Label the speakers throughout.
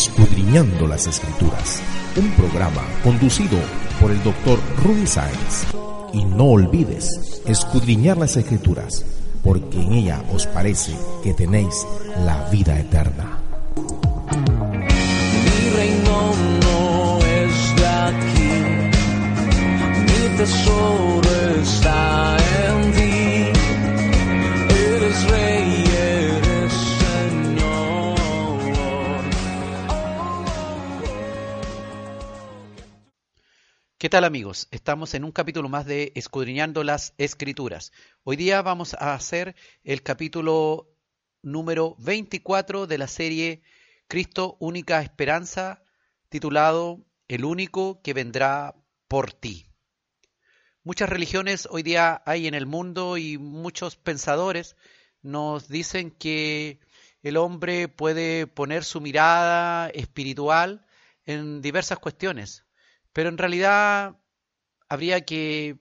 Speaker 1: Escudriñando las Escrituras, un programa conducido por el doctor Rudy Sáenz. Y no olvides escudriñar las Escrituras, porque en ella os parece que tenéis la vida eterna.
Speaker 2: Mi reino no es de aquí, mi tesoro está
Speaker 3: tal amigos? Estamos en un capítulo más de Escudriñando las Escrituras. Hoy día vamos a hacer el capítulo número 24 de la serie Cristo Única Esperanza, titulado El único que vendrá por ti. Muchas religiones hoy día hay en el mundo y muchos pensadores nos dicen que el hombre puede poner su mirada espiritual en diversas cuestiones, pero en realidad habría que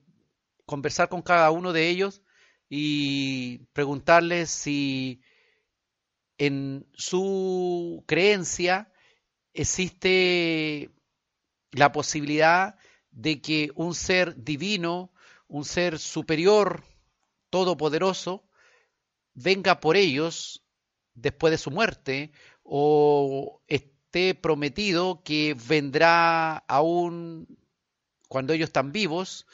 Speaker 3: conversar con cada uno de ellos y preguntarles si en su creencia existe la posibilidad de que un ser divino, un ser superior, todopoderoso, venga por ellos después de su muerte o esté prometido que vendrá aún cuando ellos están vivos.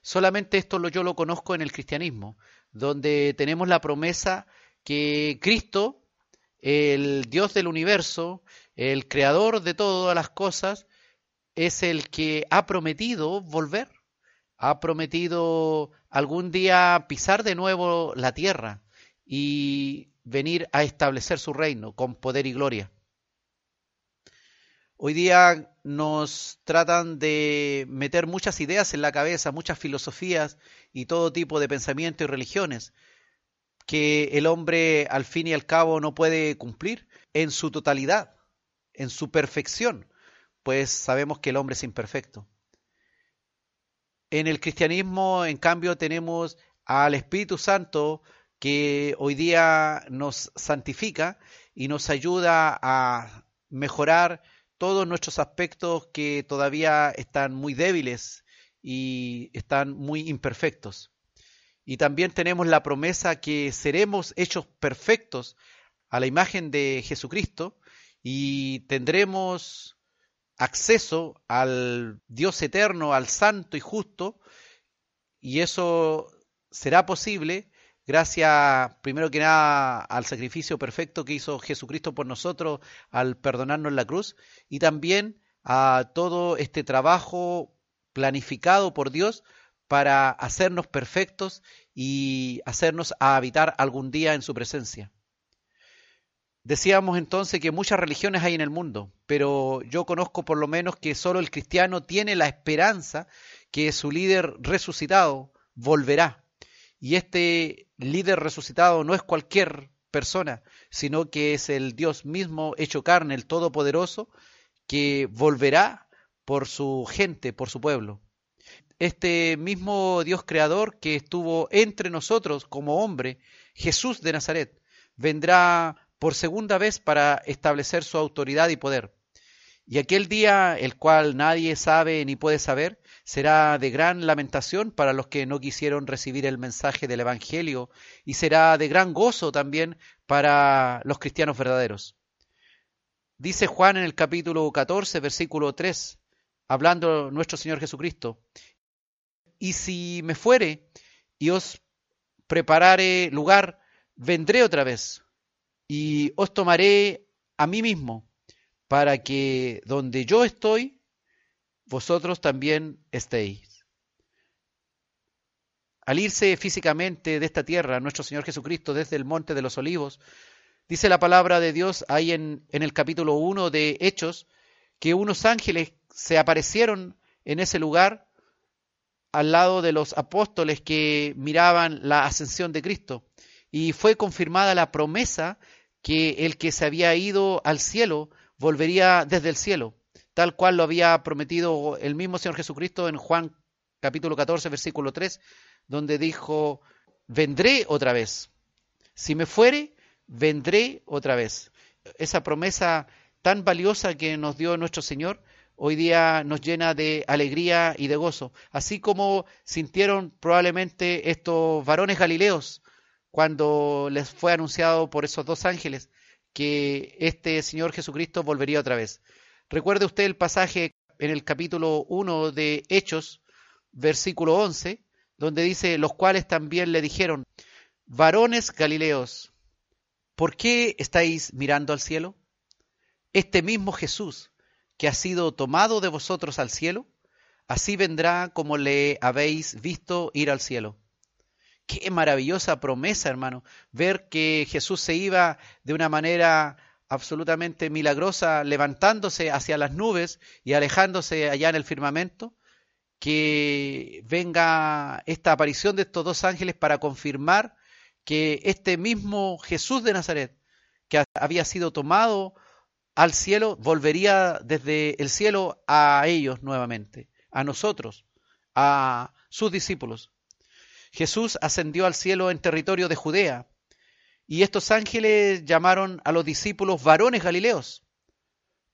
Speaker 3: Solamente esto yo lo conozco en el cristianismo, donde tenemos la promesa que Cristo, el Dios del universo, el creador de todas las cosas, es el que ha prometido volver, ha prometido algún día pisar de nuevo la tierra y venir a establecer su reino con poder y gloria. Hoy día nos tratan de meter muchas ideas en la cabeza, muchas filosofías y todo tipo de pensamientos y religiones que el hombre al fin y al cabo no puede cumplir en su totalidad, en su perfección, pues sabemos que el hombre es imperfecto. En el cristianismo, en cambio, tenemos al Espíritu Santo que hoy día nos santifica y nos ayuda a mejorar todos nuestros aspectos que todavía están muy débiles y están muy imperfectos. Y también tenemos la promesa que seremos hechos perfectos a la imagen de Jesucristo y tendremos acceso al Dios eterno, al santo y justo, y eso será posible gracias, primero que nada, al sacrificio perfecto que hizo Jesucristo por nosotros al perdonarnos la cruz, y también a todo este trabajo planificado por Dios para hacernos perfectos y hacernos a habitar algún día en su presencia. Decíamos entonces que muchas religiones hay en el mundo, pero yo conozco por lo menos que solo el cristiano tiene la esperanza que su líder resucitado volverá. Y este líder resucitado no es cualquier persona, sino que es el Dios mismo hecho carne, el Todopoderoso, que volverá por su gente, por su pueblo. Este mismo Dios creador que estuvo entre nosotros como hombre, Jesús de Nazaret, vendrá por segunda vez para establecer su autoridad y poder. Y aquel día, el cual nadie sabe ni puede saber, será de gran lamentación para los que no quisieron recibir el mensaje del Evangelio y será de gran gozo también para los cristianos verdaderos. Dice Juan en el capítulo 14, versículo 3, hablando nuestro Señor Jesucristo, y si me fuere y os preparare lugar, vendré otra vez y os tomaré a mí mismo, para que donde yo estoy, vosotros también estéis. Al irse físicamente de esta tierra, nuestro Señor Jesucristo, desde el Monte de los Olivos, dice la palabra de Dios ahí en, el capítulo 1 de Hechos, que unos ángeles se aparecieron en ese lugar al lado de los apóstoles que miraban la ascensión de Cristo. Y fue confirmada la promesa que el que se había ido al cielo volvería desde el cielo, tal cual lo había prometido el mismo Señor Jesucristo en Juan capítulo 14, versículo 3, donde dijo, vendré otra vez. Si me fuere, vendré otra vez. Esa promesa tan valiosa que nos dio nuestro Señor, hoy día nos llena de alegría y de gozo, así como sintieron probablemente estos varones galileos cuando les fue anunciado por esos dos ángeles que este Señor Jesucristo volvería otra vez. Recuerde usted el pasaje en el capítulo 1 de Hechos, versículo 11, donde dice, los cuales también le dijeron, varones galileos, ¿por qué estáis mirando al cielo? Este mismo Jesús, que ha sido tomado de vosotros al cielo, así vendrá como le habéis visto ir al cielo. Qué maravillosa promesa, hermano, ver que Jesús se iba de una manera absolutamente milagrosa, levantándose hacia las nubes y alejándose allá en el firmamento, que venga esta aparición de estos dos ángeles para confirmar que este mismo Jesús de Nazaret, que había sido tomado al cielo, volvería desde el cielo a ellos nuevamente, a nosotros, a sus discípulos. Jesús ascendió al cielo en territorio de Judea, y estos ángeles llamaron a los discípulos varones galileos.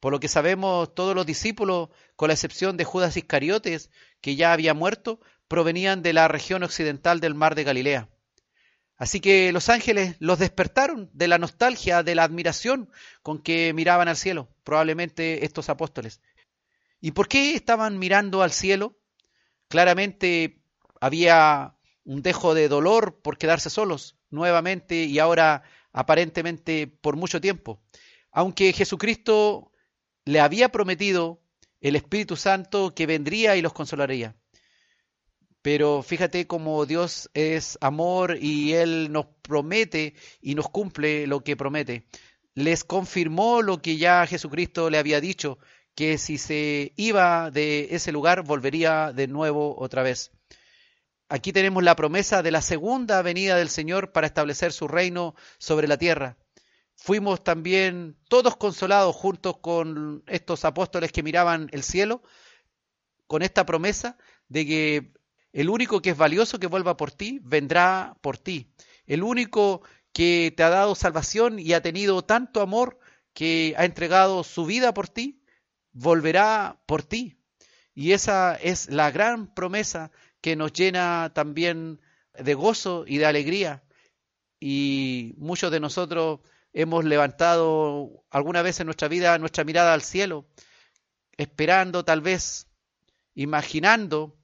Speaker 3: Por lo que sabemos, todos los discípulos, con la excepción de Judas Iscariotes, que ya había muerto, provenían de la región occidental del mar de Galilea. Así que los ángeles los despertaron de la nostalgia, de la admiración con que miraban al cielo, probablemente estos apóstoles. ¿Y por qué estaban mirando al cielo? Claramente había un dejo de dolor por quedarse solos nuevamente y ahora aparentemente por mucho tiempo. Aunque Jesucristo le había prometido el Espíritu Santo que vendría y los consolaría. Pero fíjate cómo Dios es amor y Él nos promete y nos cumple lo que promete. Les confirmó lo que ya Jesucristo le había dicho, que si se iba de ese lugar volvería de nuevo otra vez. Aquí tenemos la promesa de la segunda venida del Señor para establecer su reino sobre la tierra. Fuimos también todos consolados juntos con estos apóstoles que miraban el cielo, con esta promesa de que el único que es valioso que vuelva por ti, vendrá por ti. El único que te ha dado salvación y ha tenido tanto amor que ha entregado su vida por ti, volverá por ti. Y esa es la gran promesa que nos llena también de gozo y de alegría. Y muchos de nosotros hemos levantado alguna vez en nuestra vida nuestra mirada al cielo, esperando tal vez, imaginando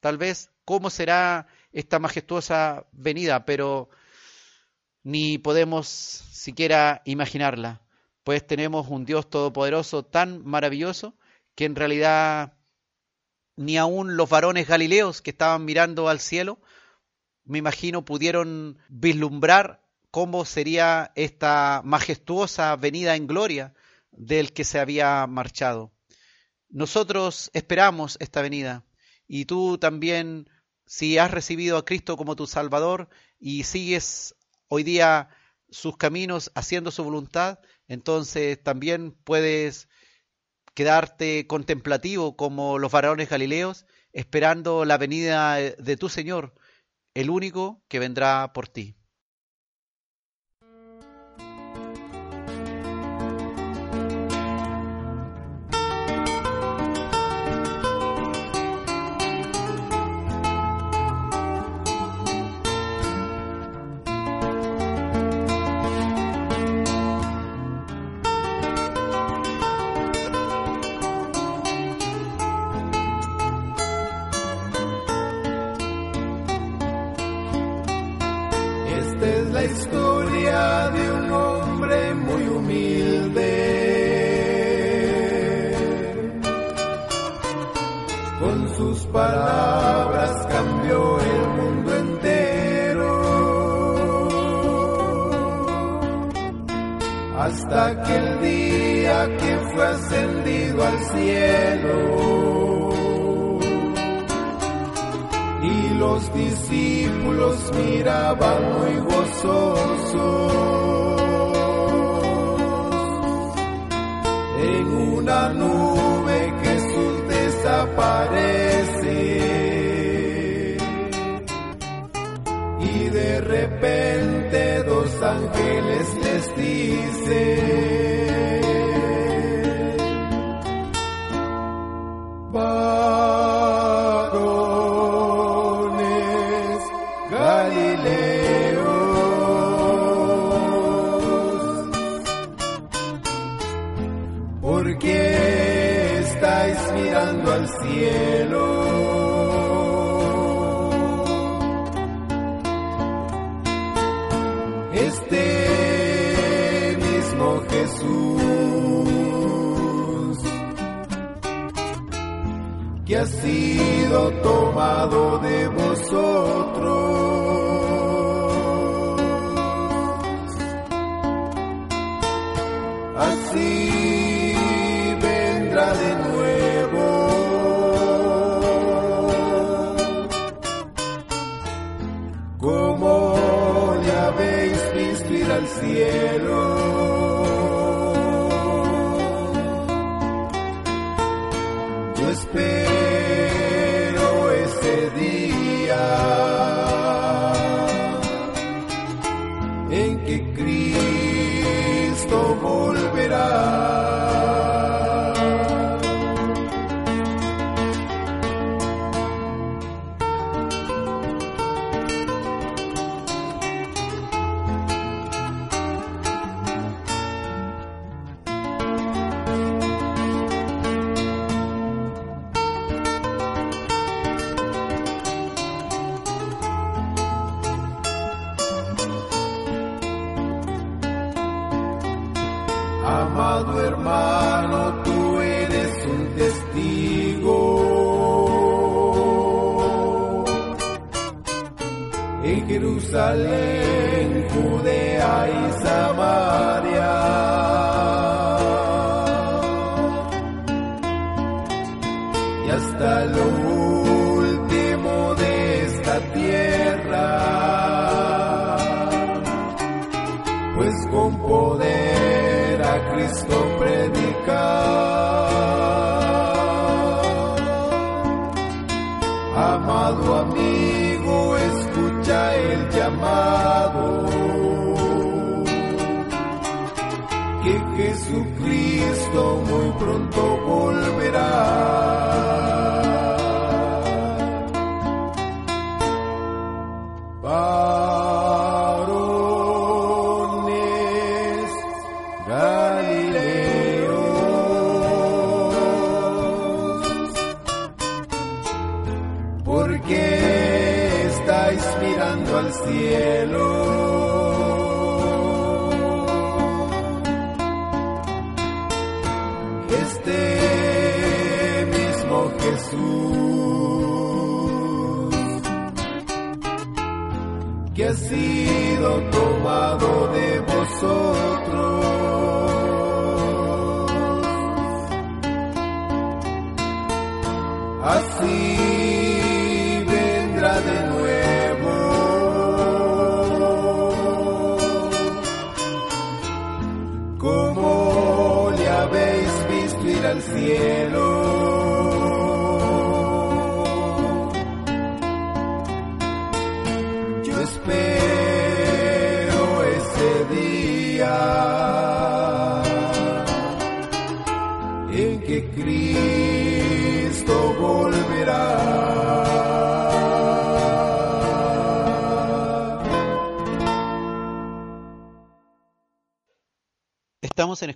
Speaker 3: tal vez cómo será esta majestuosa venida, pero ni podemos siquiera imaginarla, pues tenemos un Dios todopoderoso tan maravilloso que en realidad ni aun los varones galileos que estaban mirando al cielo, me imagino, pudieron vislumbrar cómo sería esta majestuosa venida en gloria del que se había marchado. Nosotros esperamos esta venida y tú también, si has recibido a Cristo como tu Salvador y sigues hoy día sus caminos haciendo su voluntad, entonces también puedes quedarte contemplativo como los varones galileos, esperando la venida de tu Señor, el único que vendrá por ti.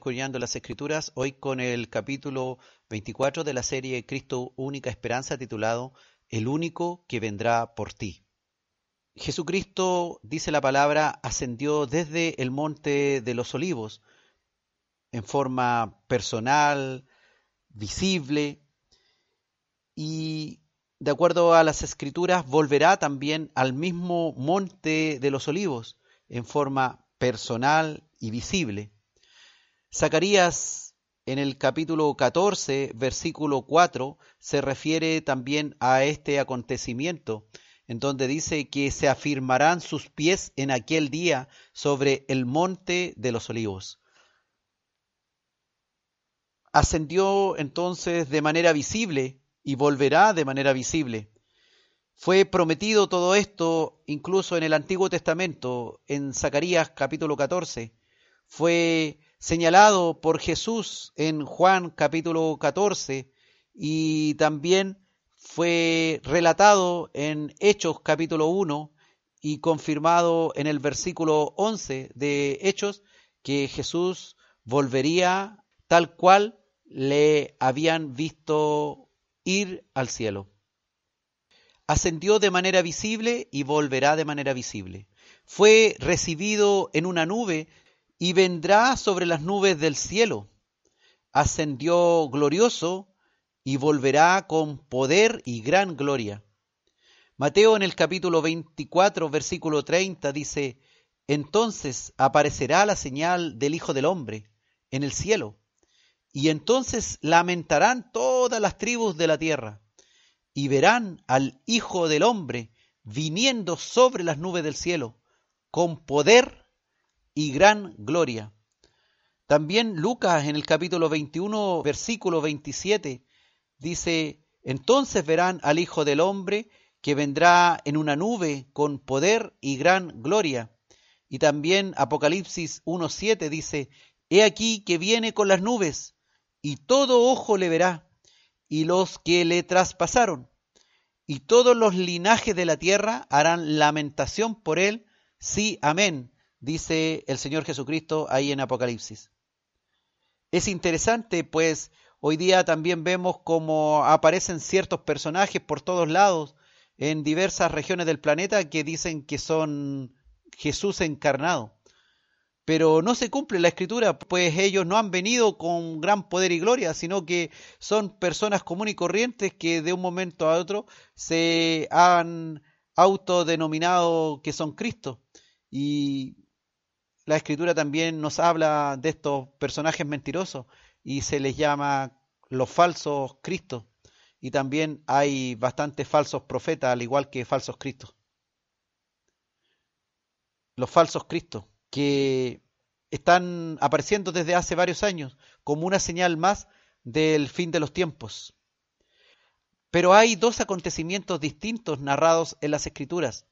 Speaker 3: Escudriñando las Escrituras, hoy con el capítulo 24 de la serie Cristo Única Esperanza titulado El único que vendrá por ti. Jesucristo, dice la palabra, ascendió desde el monte de los olivos en forma personal, visible, y de acuerdo a las escrituras volverá también al mismo monte de los olivos en forma personal y visible. Zacarías en el capítulo 14, versículo 4, se refiere también a este acontecimiento, en donde dice que se afirmarán sus pies en aquel día sobre el monte de los olivos. Ascendió entonces de manera visible y volverá de manera visible. Fue prometido todo esto incluso en el Antiguo Testamento, en Zacarías capítulo 14. Fue señalado por Jesús en Juan capítulo 14 y también fue relatado en Hechos capítulo 1 y confirmado en el versículo 11 de Hechos que Jesús volvería tal cual le habían visto ir al cielo. Ascendió de manera visible y volverá de manera visible. Fue recibido en una nube y vendrá sobre las nubes del cielo. Ascendió glorioso y volverá con poder y gran gloria. Mateo en el capítulo 24, versículo 30 dice, Entonces aparecerá la señal del Hijo del Hombre en el cielo, y entonces lamentarán todas las tribus de la tierra, y verán al Hijo del Hombre viniendo sobre las nubes del cielo, con poder y gran gloria. También Lucas en el capítulo 21, versículo 27, dice, entonces verán al Hijo del Hombre que vendrá en una nube con poder y gran gloria. Y también Apocalipsis 1.7 dice, He aquí que viene con las nubes, y todo ojo le verá, y los que le traspasaron, y todos los linajes de la tierra harán lamentación por él, sí, amén, dice el Señor Jesucristo ahí en Apocalipsis. Es interesante, pues hoy día también vemos cómo aparecen ciertos personajes por todos lados, en diversas regiones del planeta que dicen que son Jesús encarnado. Pero no se cumple la escritura, pues ellos no han venido con gran poder y gloria, sino que son personas comunes y corrientes que de un momento a otro se han autodenominado que son Cristo. Y la escritura también nos habla de estos personajes mentirosos y se les llama los falsos Cristos y también hay bastantes falsos profetas, al igual que falsos cristos. Los falsos cristos, que están apareciendo desde hace varios años como una señal más del fin de los tiempos. Pero hay dos acontecimientos distintos narrados en las escrituras.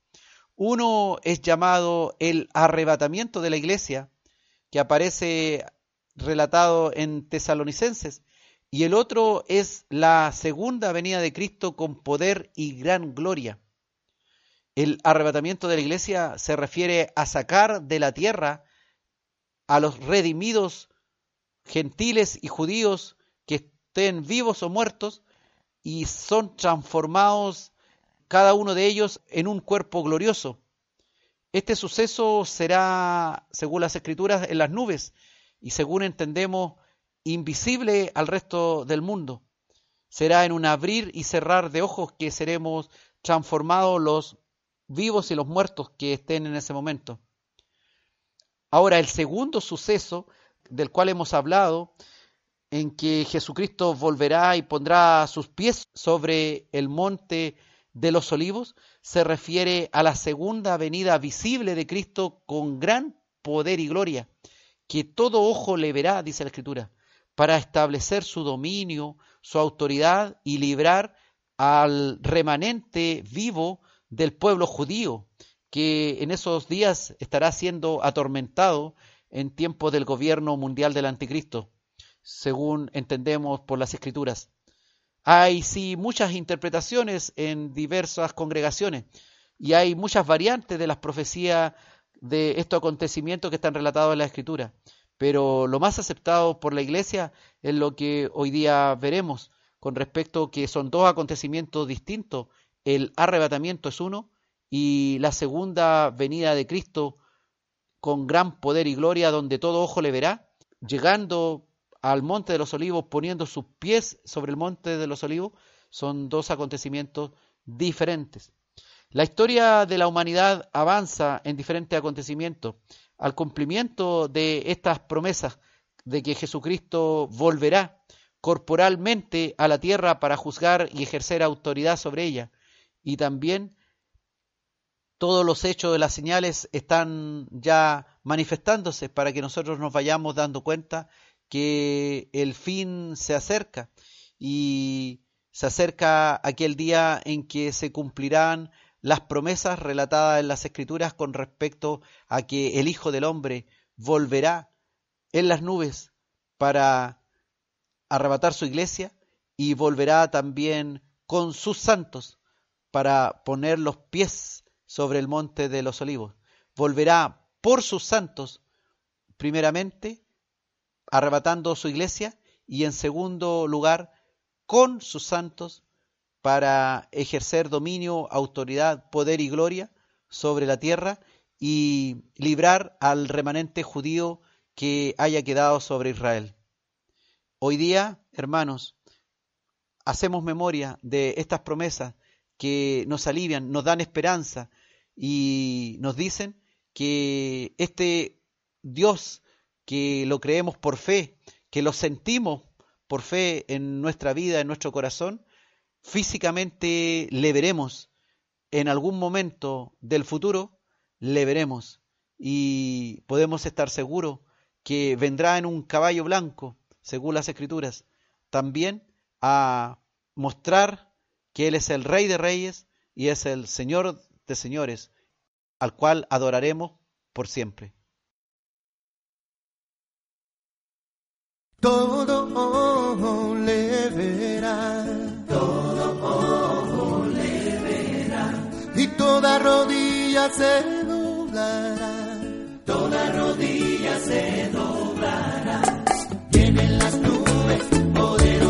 Speaker 3: Uno es llamado el arrebatamiento de la iglesia, que aparece relatado en Tesalonicenses, y el otro es la segunda venida de Cristo con poder y gran gloria. El arrebatamiento de la iglesia se refiere a sacar de la tierra a los redimidos gentiles y judíos que estén vivos o muertos y son transformados cada uno de ellos en un cuerpo glorioso. Este suceso será, según las escrituras, en las nubes y según entendemos, invisible al resto del mundo. Será en un abrir y cerrar de ojos que seremos transformados los vivos y los muertos que estén en ese momento. Ahora, el segundo suceso del cual hemos hablado, en que Jesucristo volverá y pondrá sus pies sobre el monte de los olivos, se refiere a la segunda venida visible de Cristo con gran poder y gloria, que todo ojo le verá, dice la Escritura para establecer su dominio, su autoridad y librar al remanente vivo del pueblo judío, que en esos días estará siendo atormentado en tiempos del gobierno mundial del anticristo, según entendemos por las escrituras. Hay sí muchas interpretaciones en diversas congregaciones y hay muchas variantes de las profecías de estos acontecimientos que están relatados en la escritura pero lo más aceptado por la Iglesia es lo que hoy día veremos con respecto que son dos acontecimientos distintos. El arrebatamiento es uno y la segunda venida de Cristo con gran poder y gloria donde todo ojo le verá, llegando al monte de los olivos, poniendo sus pies sobre el monte de los olivos, son dos acontecimientos diferentes. La historia de la humanidad avanza en diferentes acontecimientos al cumplimiento de estas promesas de que Jesucristo volverá corporalmente a la tierra para juzgar y ejercer autoridad sobre ella. Y también todos los hechos de las señales están ya manifestándose para que nosotros nos vayamos dando cuenta que el fin se acerca y se acerca aquel día en que se cumplirán las promesas relatadas en las escrituras con respecto a que el Hijo del Hombre volverá en las nubes para arrebatar su iglesia y volverá también con sus santos para poner los pies sobre el monte de los olivos. Volverá por sus santos, primeramente, arrebatando su iglesia y en segundo lugar, con sus santos para ejercer dominio, autoridad, poder y gloria sobre la tierra y librar al remanente judío que haya quedado sobre Israel. Hoy día, hermanos, hacemos memoria de estas promesas que nos alivian, nos dan esperanza y nos dicen que este Dios que lo creemos por fe, que lo sentimos por fe en nuestra vida, en nuestro corazón, físicamente le veremos en algún momento del futuro, le veremos y podemos estar seguros que vendrá en un caballo blanco, según las escrituras, también a mostrar que Él es el Rey de Reyes y es el Señor de Señores, al cual adoraremos por siempre.
Speaker 2: Todo ojo le verá, todo ojo le verá, y toda rodilla se doblará, toda rodilla se doblará. Vienen las nubes, poderosos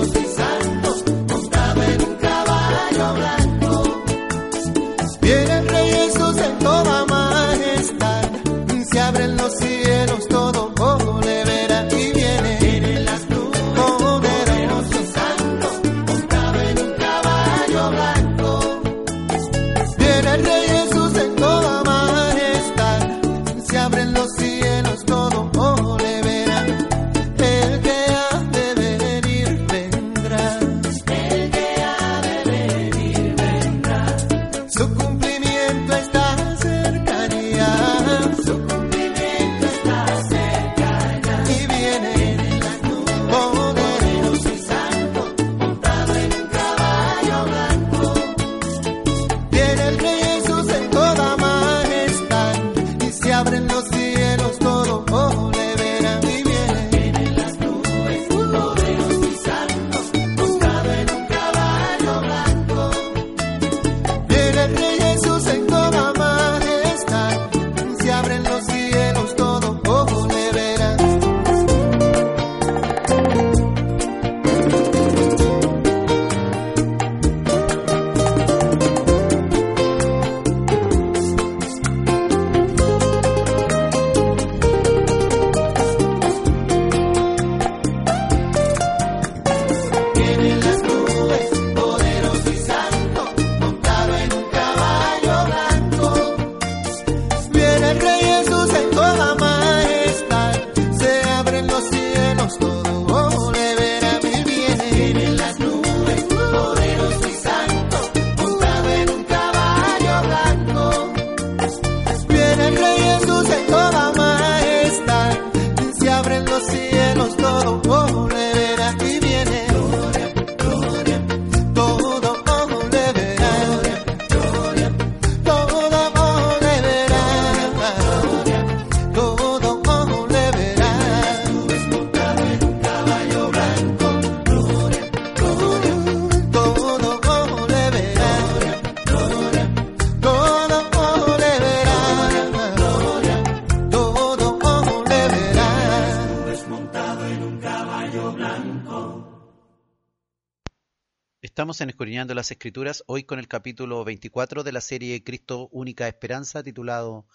Speaker 3: Estamos en Escudriñando las Escrituras, hoy con el capítulo 24 de la serie Cristo Única Esperanza, titulado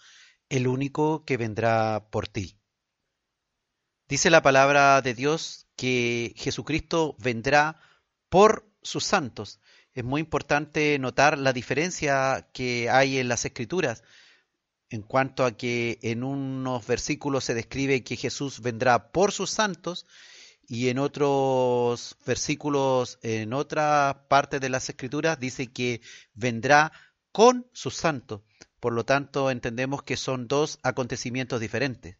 Speaker 3: El único que vendrá por ti. Dice la palabra de Dios que Jesucristo vendrá por sus santos. Es muy importante notar la diferencia que hay en las Escrituras en cuanto a que en unos versículos se describe que Jesús vendrá por sus santos y en otros versículos, en otra parte de las escrituras, dice que vendrá con sus santos. Por lo tanto, entendemos que son dos acontecimientos diferentes.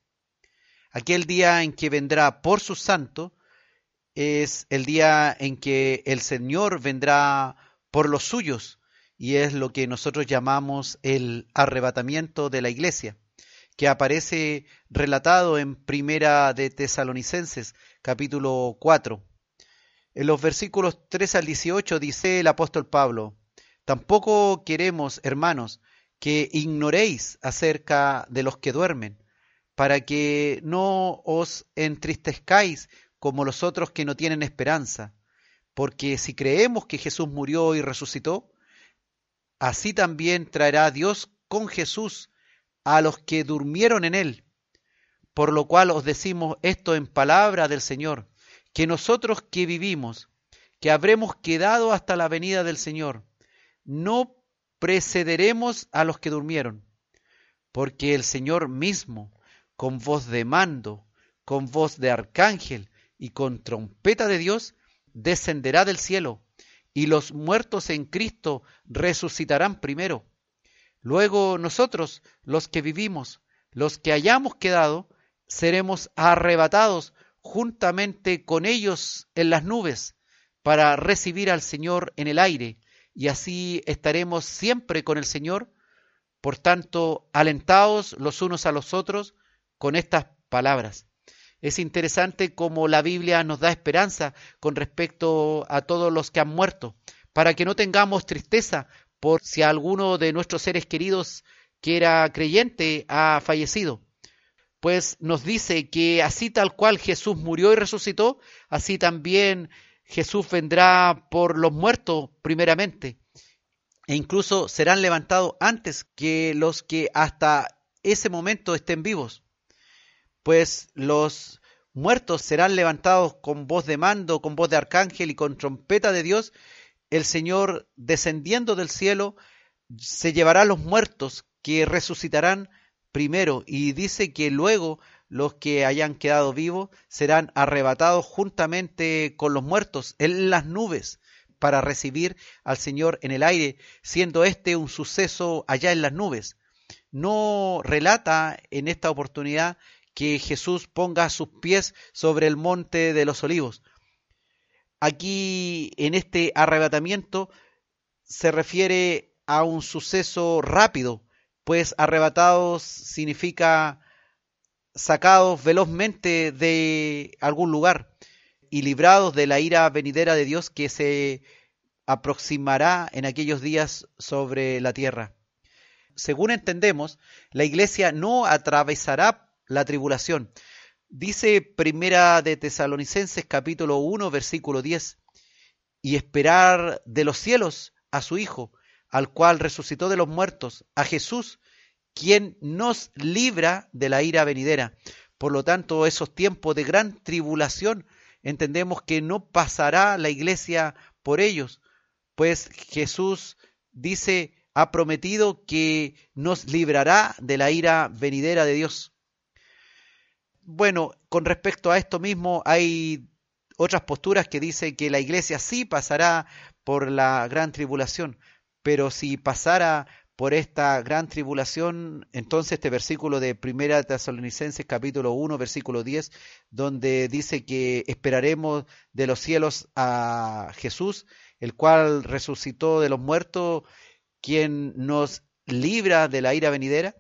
Speaker 3: Aquel día en que vendrá por sus santos es el día en que el Señor vendrá por los suyos y es lo que nosotros llamamos el arrebatamiento de la iglesia que aparece relatado en Primera de Tesalonicenses, capítulo 4. En los versículos 3 al 18 dice el apóstol Pablo, Tampoco queremos, hermanos, que ignoréis acerca de los que duermen, para que no os entristezcáis como los otros que no tienen esperanza, porque si creemos que Jesús murió y resucitó, así también traerá Dios con Jesús a los que durmieron en él. Por lo cual os decimos esto en palabra del Señor, que nosotros que vivimos, que habremos quedado hasta la venida del Señor. No precederemos a los que durmieron, porque el Señor mismo, con voz de mando, con voz de arcángel y con trompeta de Dios, descenderá del cielo, y los muertos en Cristo resucitarán primero. Luego nosotros, los que vivimos, los que hayamos quedado, seremos arrebatados juntamente con ellos en las nubes para recibir al Señor en el aire, y así estaremos siempre con el Señor. Por tanto, alentados los unos a los otros con estas palabras. Es interesante cómo la Biblia nos da esperanza con respecto a todos los que han muerto, para que no tengamos tristeza por si alguno de nuestros seres queridos que era creyente ha fallecido. Pues nos dice que así tal cual Jesús murió y resucitó, así también Jesús vendrá por los muertos primeramente, e incluso serán levantados antes que los que hasta ese momento estén vivos pues los muertos serán levantados con voz de mando, con voz de arcángel y con trompeta de Dios. El Señor, descendiendo del cielo, se llevará a los muertos que resucitarán primero y dice que luego los que hayan quedado vivos serán arrebatados juntamente con los muertos en las nubes para recibir al Señor en el aire, siendo este un suceso allá en las nubes. No relata en esta oportunidad que Jesús ponga sus pies sobre el monte de los olivos. Aquí en este arrebatamiento se refiere a un suceso rápido, pues arrebatados significa sacados velozmente de algún lugar y librados de la ira venidera de Dios que se aproximará en aquellos días sobre la tierra. Según entendemos, la iglesia no atravesará la tribulación. Dice Primera de Tesalonicenses capítulo 1 versículo 10, y esperar de los cielos a su Hijo, al cual resucitó de los muertos, a Jesús, quien nos libra de la ira venidera. Por lo tanto, esos tiempos de gran tribulación, entendemos que no pasará la iglesia por ellos, pues Jesús dice, ha prometido que nos librará de la ira venidera de Dios. Bueno, con respecto a esto mismo hay otras posturas que dicen que la iglesia sí pasará por la gran tribulación, pero si pasara por esta gran tribulación, entonces este versículo de Primera Tesalonicenses capítulo 1 versículo 10, donde dice que esperaremos de los cielos a Jesús, el cual resucitó de los muertos, quien nos libra de la ira venidera,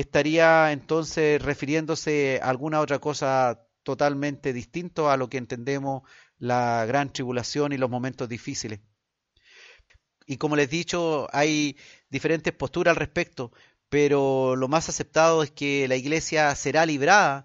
Speaker 3: estaría entonces refiriéndose a alguna otra cosa totalmente distinto a lo que entendemos la gran tribulación y los momentos difíciles. Y como les he dicho, hay diferentes posturas al respecto, pero lo más aceptado es que la iglesia será librada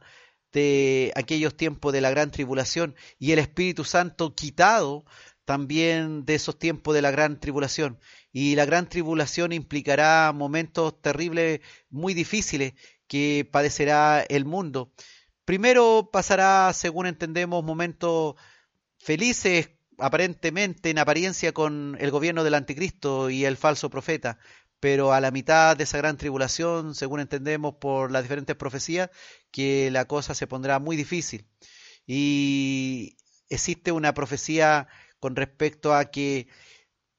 Speaker 3: de aquellos tiempos de la gran tribulación y el Espíritu Santo quitado también de esos tiempos de la gran tribulación. Y la gran tribulación implicará momentos terribles, muy difíciles, que padecerá el mundo. Primero pasará, según entendemos, momentos felices, aparentemente, en apariencia, con el gobierno del anticristo y el falso profeta. Pero a la mitad de esa gran tribulación, según entendemos por las diferentes profecías, que la cosa se pondrá muy difícil. Y existe una profecía con respecto a que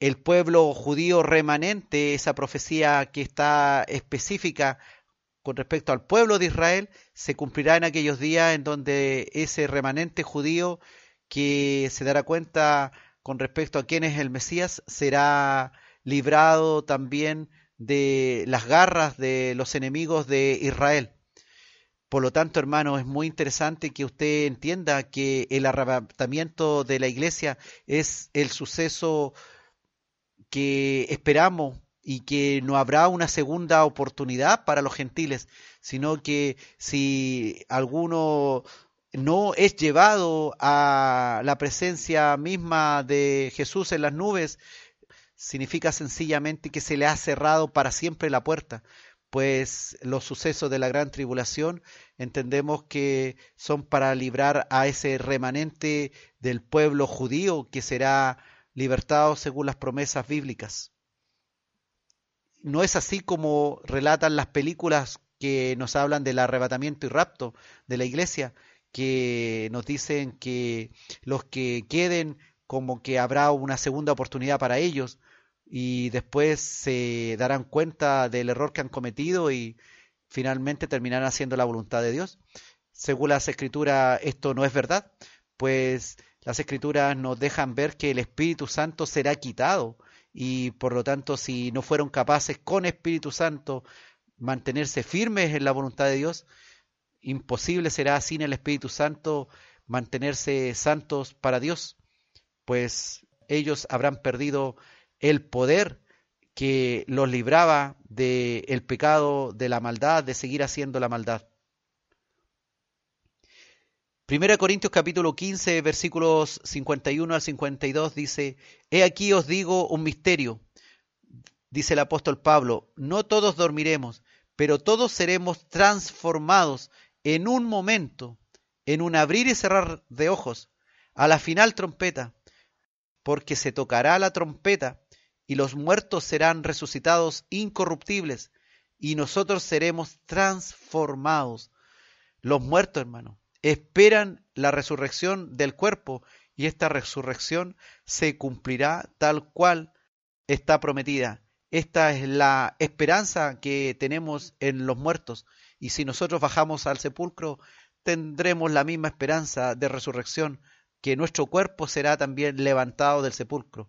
Speaker 3: el pueblo judío remanente, esa profecía que está específica con respecto al pueblo de Israel, se cumplirá en aquellos días en donde ese remanente judío que se dará cuenta con respecto a quién es el Mesías será librado también de las garras de los enemigos de Israel. Por lo tanto, hermano, es muy interesante que usted entienda que el arrebatamiento de la iglesia es el suceso que esperamos y que no habrá una segunda oportunidad para los gentiles, sino que si alguno no es llevado a la presencia misma de Jesús en las nubes, significa sencillamente que se le ha cerrado para siempre la puerta. Pues los sucesos de la gran tribulación entendemos que son para librar a ese remanente del pueblo judío que será libertado según las promesas bíblicas. No es así como relatan las películas que nos hablan del arrebatamiento y rapto de la iglesia, que nos dicen que los que queden como que habrá una segunda oportunidad para ellos, y después se darán cuenta del error que han cometido y finalmente terminarán haciendo la voluntad de Dios. Según las escrituras, esto no es verdad, pues las escrituras nos dejan ver que el Espíritu Santo será quitado y por lo tanto si no fueron capaces con Espíritu Santo mantenerse firmes en la voluntad de Dios, imposible será sin el Espíritu Santo mantenerse santos para Dios, pues ellos habrán perdido el poder que los libraba del pecado, de la maldad, de seguir haciendo la maldad. Primera Corintios capítulo 15 versículos 51 al 52 dice, He aquí os digo un misterio, dice el apóstol Pablo, no todos dormiremos, pero todos seremos transformados en un momento, en un abrir y cerrar de ojos, a la final trompeta, porque se tocará la trompeta y los muertos serán resucitados incorruptibles, y nosotros seremos transformados. Los muertos, hermano, esperan la resurrección del cuerpo, y esta resurrección se cumplirá tal cual está prometida. Esta es la esperanza que tenemos en los muertos, y si nosotros bajamos al sepulcro, tendremos la misma esperanza de resurrección, que nuestro cuerpo será también levantado del sepulcro.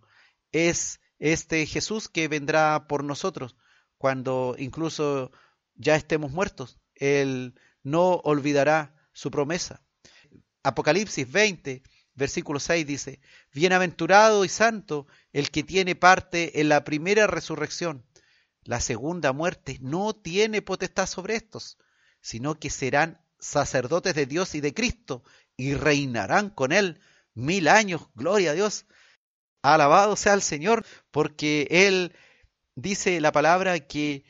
Speaker 3: Es este Jesús que vendrá por nosotros cuando incluso ya estemos muertos. Él no olvidará su promesa. Apocalipsis 20, versículo 6 dice, Bienaventurado y santo el que tiene parte en la primera resurrección. La segunda muerte no tiene potestad sobre estos, sino que serán sacerdotes de Dios y de Cristo y reinarán con él mil años. Gloria a Dios. Alabado sea el Señor, porque Él dice la palabra que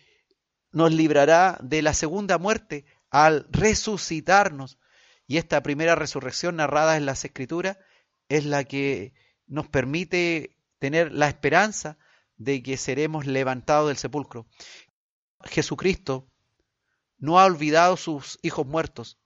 Speaker 3: nos librará de la segunda muerte al resucitarnos. Y esta primera resurrección narrada en las Escrituras es la que nos permite tener la esperanza de que seremos levantados del sepulcro. Jesucristo no ha olvidado sus hijos muertos.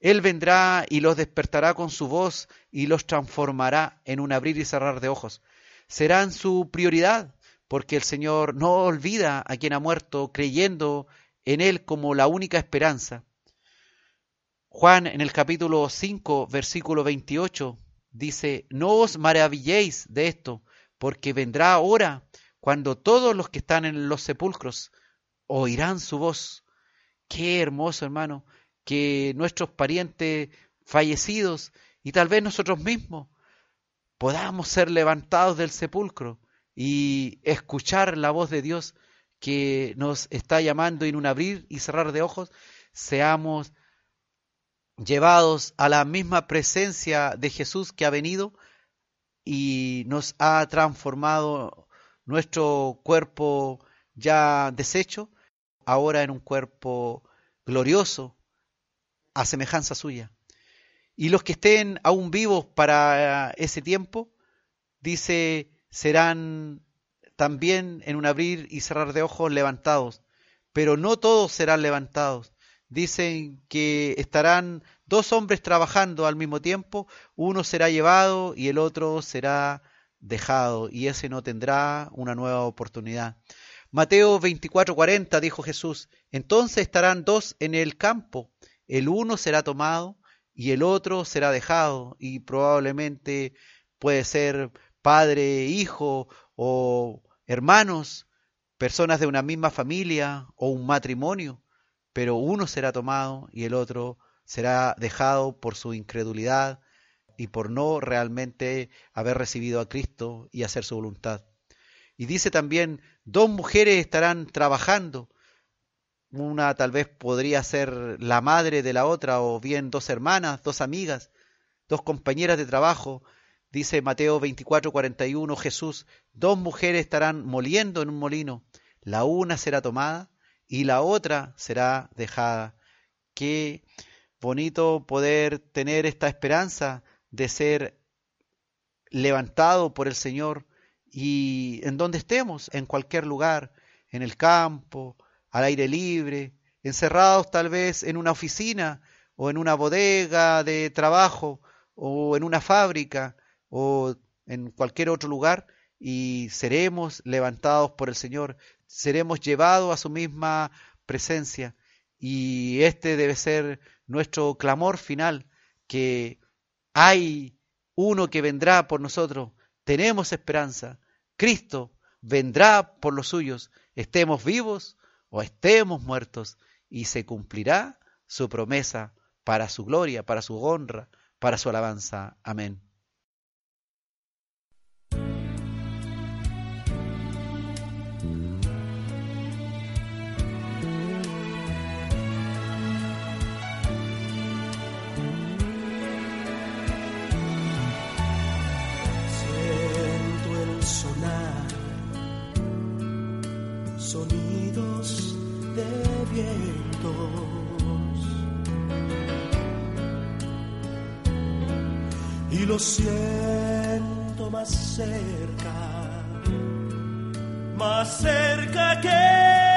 Speaker 3: Él vendrá y los despertará con su voz y los transformará en un abrir y cerrar de ojos. Serán su prioridad, porque el Señor no olvida a quien ha muerto creyendo en Él como la única esperanza. Juan en el capítulo 5, versículo 28, dice, no os maravilléis de esto, porque vendrá hora cuando todos los que están en los sepulcros oirán su voz. Qué hermoso, hermano, que nuestros parientes fallecidos y tal vez nosotros mismos podamos ser levantados del sepulcro y escuchar la voz de Dios que nos está llamando en un abrir y cerrar de ojos, seamos llevados a la misma presencia de Jesús que ha venido y nos ha transformado nuestro cuerpo ya deshecho, ahora en un cuerpo glorioso, a semejanza suya. Y los que estén aún vivos para ese tiempo, dice, serán también en un abrir y cerrar de ojos levantados, pero no todos serán levantados. Dicen que estarán dos hombres trabajando al mismo tiempo, uno será llevado y el otro será dejado, y ese no tendrá una nueva oportunidad. Mateo 24:40 dijo Jesús, entonces estarán dos en el campo, el uno será tomado y el otro será dejado y probablemente puede ser padre, hijo o hermanos, personas de una misma familia o un matrimonio, pero uno será tomado y el otro será dejado por su incredulidad y por no realmente haber recibido a Cristo y hacer su voluntad. Y dice también, dos mujeres estarán trabajando, una tal vez podría ser la madre de la otra o bien dos hermanas, dos amigas, dos compañeras de trabajo. Dice Mateo 24, 41, Jesús, dos mujeres estarán moliendo en un molino, la una será tomada y la otra será dejada. Qué bonito poder tener esta esperanza de ser levantado por el Señor y en donde estemos, en cualquier lugar, en el campo, al aire libre, encerrados tal vez en una oficina o en una bodega de trabajo o en una fábrica o en cualquier otro lugar y seremos levantados por el Señor, seremos llevados a su misma presencia y este debe ser nuestro clamor final, que hay uno que vendrá por nosotros, tenemos esperanza, Cristo vendrá por los suyos, estemos vivos o estemos muertos, y se cumplirá su promesa para su gloria, para su honra, para su alabanza. Amén.
Speaker 4: Lo siento más cerca, más cerca que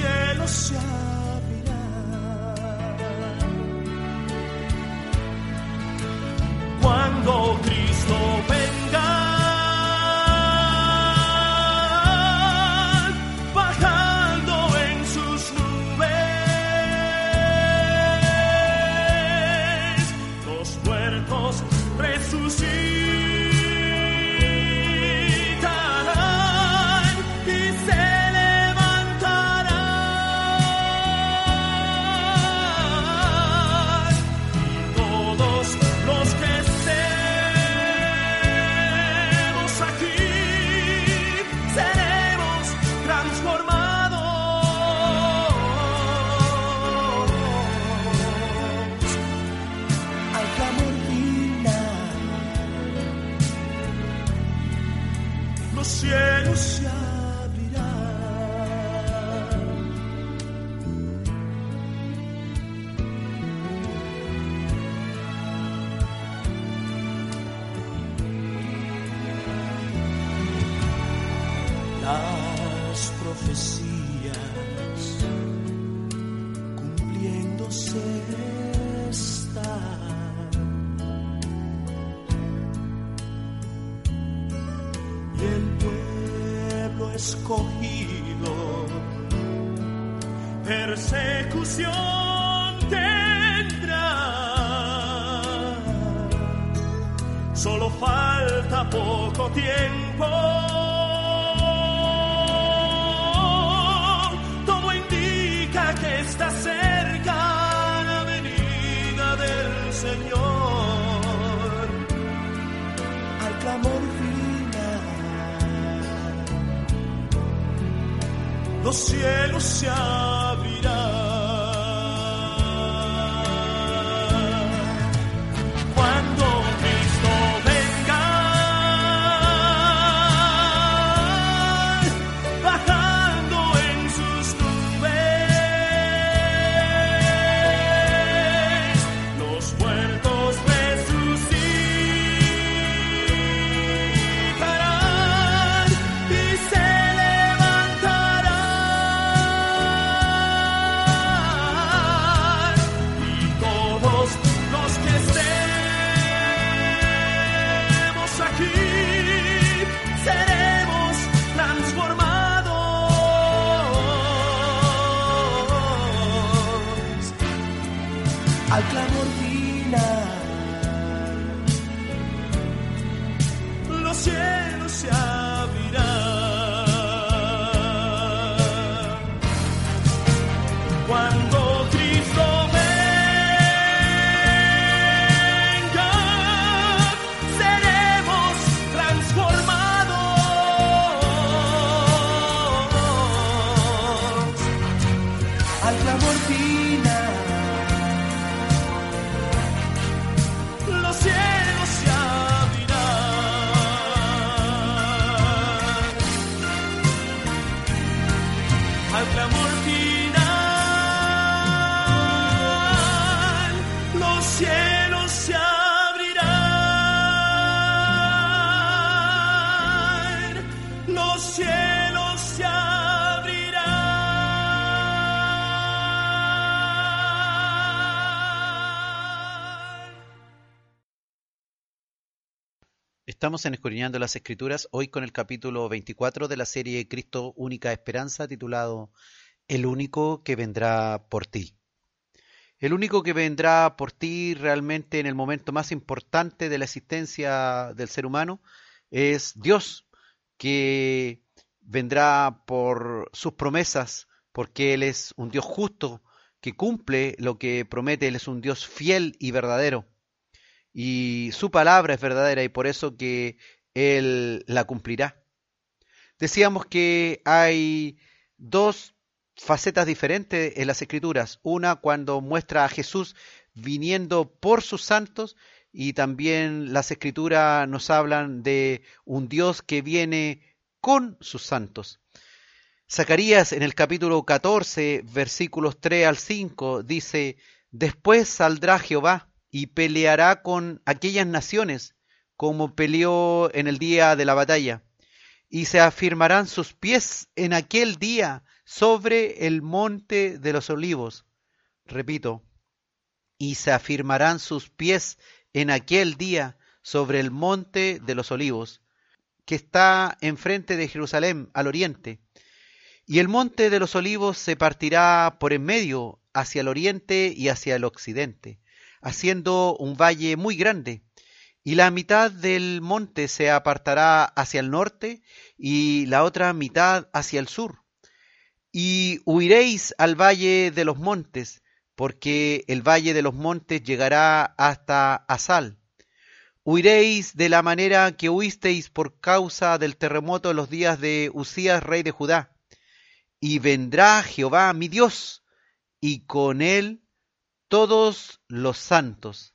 Speaker 4: cielos se abrirán. Cuando profecías cumpliéndose están. y el pueblo escogido persecución tendrá. Solo falta poco tiempo. Los cielos se abrirán.
Speaker 3: Estamos en Escudriñando las Escrituras, hoy con el capítulo 24 de la serie Cristo Única Esperanza, titulado El único que vendrá por ti. El único que vendrá por ti realmente en el momento más importante de la existencia del ser humano es Dios, que vendrá por sus promesas, porque Él es un Dios justo, que cumple lo que promete, Él es un Dios fiel y verdadero y su palabra es verdadera y por eso que Él la cumplirá. Decíamos que hay dos facetas diferentes en las escrituras. Una cuando muestra a Jesús viniendo por sus santos y también las escrituras nos hablan de un Dios que viene con sus santos. Zacarías en el capítulo 14, versículos 3 al 5 dice, Después saldrá Jehová y peleará con aquellas naciones como peleó en el día de la batalla, y se afirmarán sus pies en aquel día sobre el monte de los olivos. Repito, y se afirmarán sus pies en aquel día sobre el monte de los olivos, que está enfrente de Jerusalén, al oriente. Y el monte de los olivos se partirá por en medio hacia el oriente y hacia el occidente haciendo un valle muy grande, y la mitad del monte se apartará hacia el norte y la otra mitad hacia el sur. Y huiréis al valle de los montes, porque el valle de los montes llegará hasta Asal. Huiréis de la manera que huisteis por causa del terremoto en los días de Usías, rey de Judá. Y vendrá Jehová mi Dios, y con él todos los santos.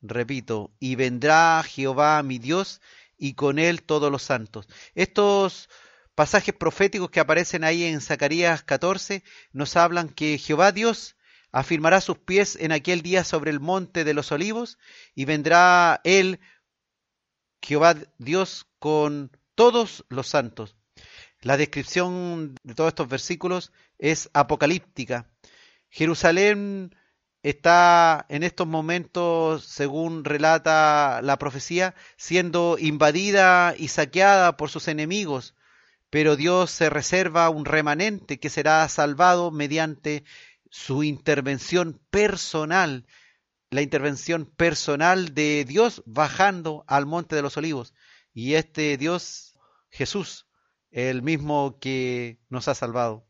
Speaker 3: Repito, y vendrá Jehová mi Dios y con él todos los santos. Estos pasajes proféticos que aparecen ahí en Zacarías 14 nos hablan que Jehová Dios afirmará sus pies en aquel día sobre el monte de los olivos y vendrá él, Jehová Dios, con todos los santos. La descripción de todos estos versículos es apocalíptica. Jerusalén está en estos momentos, según relata la profecía, siendo invadida y saqueada por sus enemigos, pero Dios se reserva un remanente que será salvado mediante su intervención personal, la intervención personal de Dios bajando al monte de los olivos. Y este Dios, Jesús, el mismo que nos ha salvado.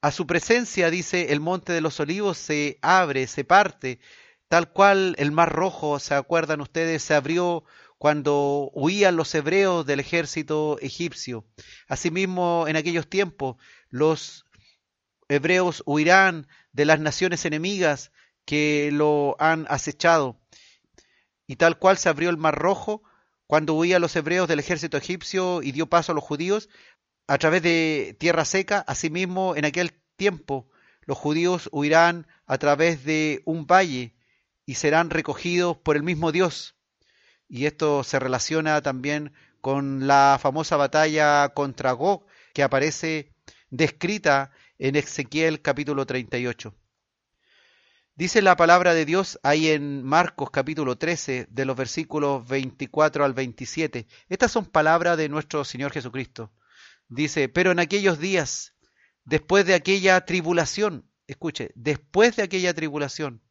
Speaker 3: A su presencia, dice, el monte de los olivos se abre, se parte, tal cual el mar rojo, ¿se acuerdan ustedes? Se abrió cuando huían los hebreos del ejército egipcio. Asimismo, en aquellos tiempos, los hebreos huirán de las naciones enemigas que lo han acechado. Y tal cual se abrió el mar rojo cuando huían los hebreos del ejército egipcio y dio paso a los judíos, a través de tierra seca, asimismo en aquel tiempo los judíos huirán a través de un valle y serán recogidos por el mismo Dios. Y esto se relaciona también con la famosa batalla contra Gog que aparece descrita en Ezequiel capítulo 38. Dice la palabra de Dios ahí en Marcos capítulo 13 de los versículos 24 al 27. Estas son palabras de nuestro Señor Jesucristo. Dice, pero en aquellos días, después de aquella tribulación, escuche, después de aquella tribulación,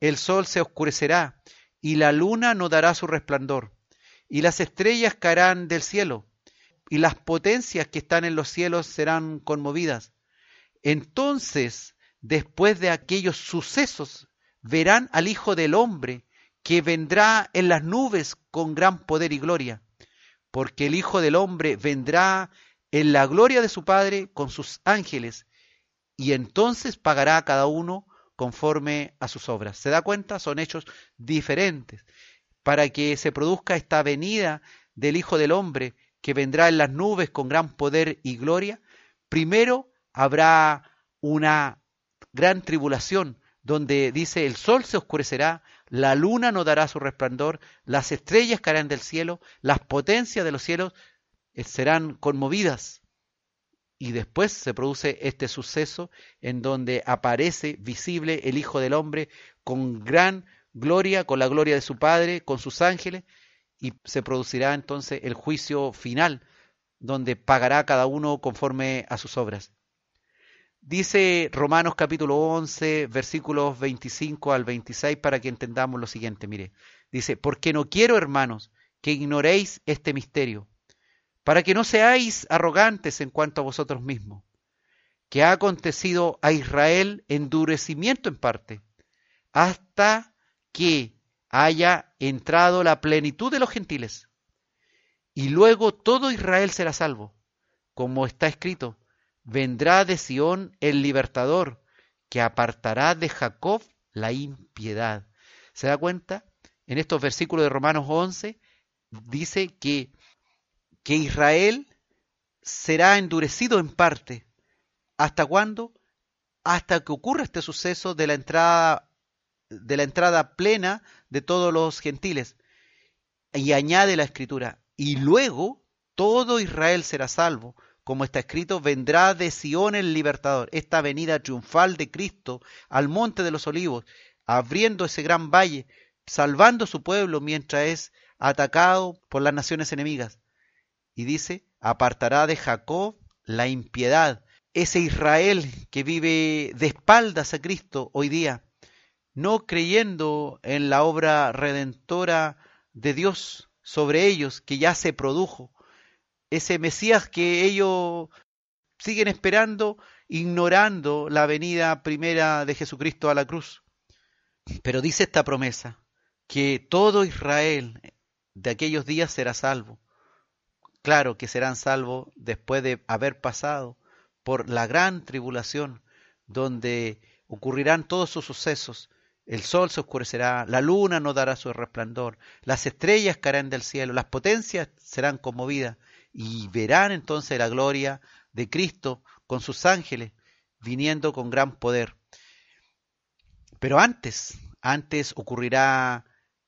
Speaker 3: el sol se oscurecerá y la luna no dará su resplandor, y las estrellas caerán del cielo, y las potencias que están en los cielos serán conmovidas. Entonces, después de aquellos sucesos, verán al Hijo del Hombre, que vendrá en las nubes con gran poder y gloria, porque el Hijo del Hombre vendrá en la gloria de su Padre con sus ángeles, y entonces pagará a cada uno conforme a sus obras. ¿Se da cuenta? Son hechos diferentes. Para que se produzca esta venida del Hijo del Hombre, que vendrá en las nubes con gran poder y gloria, primero habrá una gran tribulación, donde dice el sol se oscurecerá, la luna no dará su resplandor, las estrellas caerán del cielo, las potencias de los cielos serán conmovidas. Y después se produce este suceso en donde aparece visible el Hijo del Hombre con gran gloria, con la gloria de su Padre, con sus ángeles, y se producirá entonces el juicio final, donde pagará cada uno conforme a sus obras. Dice Romanos capítulo 11, versículos 25 al 26, para que entendamos lo siguiente. Mire, dice, porque no quiero, hermanos, que ignoréis este misterio, para que no seáis arrogantes en cuanto a vosotros mismos, que ha acontecido a Israel endurecimiento en parte, hasta que haya entrado la plenitud de los gentiles. Y luego todo Israel será salvo, como está escrito, vendrá de Sión el libertador, que apartará de Jacob la impiedad. ¿Se da cuenta? En estos versículos de Romanos 11 dice que, que Israel será endurecido en parte. ¿Hasta cuándo? Hasta que ocurra este suceso de la entrada de la entrada plena de todos los gentiles. Y añade la escritura, y luego todo Israel será salvo, como está escrito, vendrá de Sión el libertador, esta venida triunfal de Cristo al monte de los olivos, abriendo ese gran valle, salvando su pueblo mientras es atacado por las naciones enemigas. Y dice, apartará de Jacob la impiedad, ese Israel que vive de espaldas a Cristo hoy día, no creyendo en la obra redentora de Dios sobre ellos, que ya se produjo. Ese Mesías que ellos siguen esperando, ignorando la venida primera de Jesucristo a la cruz. Pero dice esta promesa, que todo Israel de aquellos días será salvo. Claro que serán salvos después de haber pasado por la gran tribulación, donde ocurrirán todos sus sucesos, el sol se oscurecerá, la luna no dará su resplandor, las estrellas caerán del cielo, las potencias serán conmovidas y verán entonces la gloria de Cristo con sus ángeles viniendo con gran poder. Pero antes, antes ocurrirá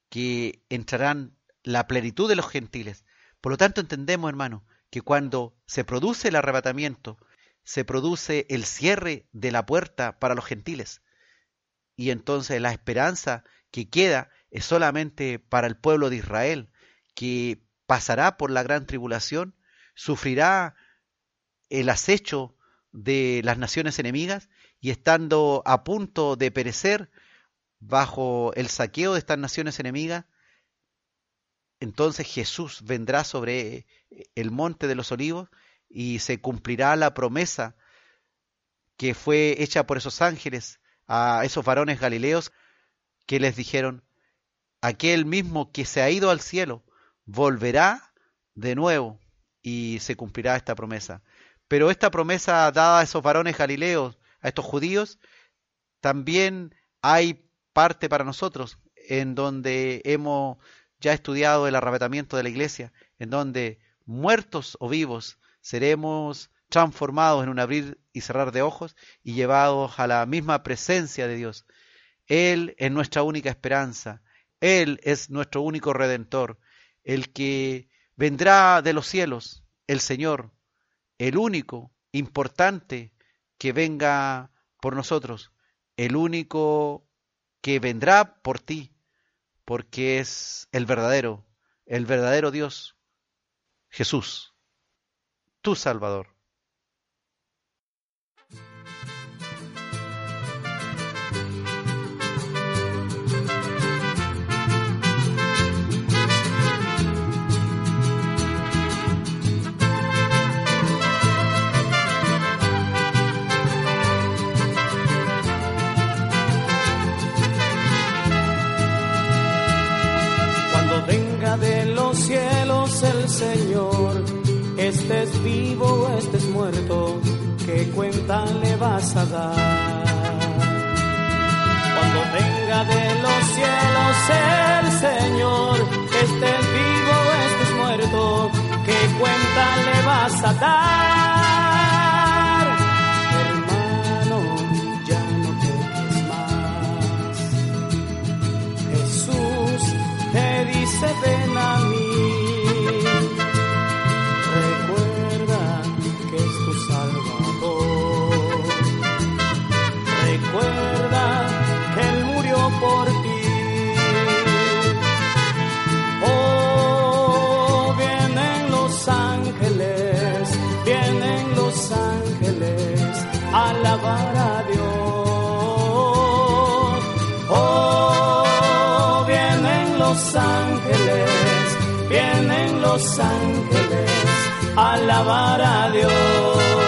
Speaker 3: que entrarán la plenitud de los gentiles. Por lo tanto entendemos, hermano, que cuando se produce el arrebatamiento, se produce el cierre de la puerta para los gentiles. Y entonces la esperanza que queda es solamente para el pueblo de Israel, que pasará por la gran tribulación, sufrirá el acecho de las naciones enemigas y estando a punto de perecer bajo el saqueo de estas naciones enemigas, entonces Jesús vendrá sobre el monte de los olivos y se cumplirá la promesa que fue hecha por esos ángeles a esos varones galileos que les dijeron, aquel mismo que se ha ido al cielo volverá de nuevo y se cumplirá esta promesa. Pero esta promesa dada a esos varones galileos, a estos judíos, también hay parte para nosotros en donde hemos ya estudiado el arrebatamiento de la iglesia, en donde muertos o vivos seremos transformados en un abrir y cerrar de ojos y llevados a la misma presencia de Dios. Él es nuestra única esperanza, Él es nuestro único redentor, el que vendrá de los cielos, el Señor, el único importante que venga por nosotros, el único que vendrá por ti, porque es el verdadero, el verdadero Dios, Jesús, tu Salvador.
Speaker 5: Vivo o estés muerto, ¿qué cuenta le vas a dar? Cuando venga de los cielos el Señor, estés vivo o estés muerto, ¿qué cuenta le vas a dar? Hermano, ya no peques más. Jesús te dice ven los ángeles alabar a Dios,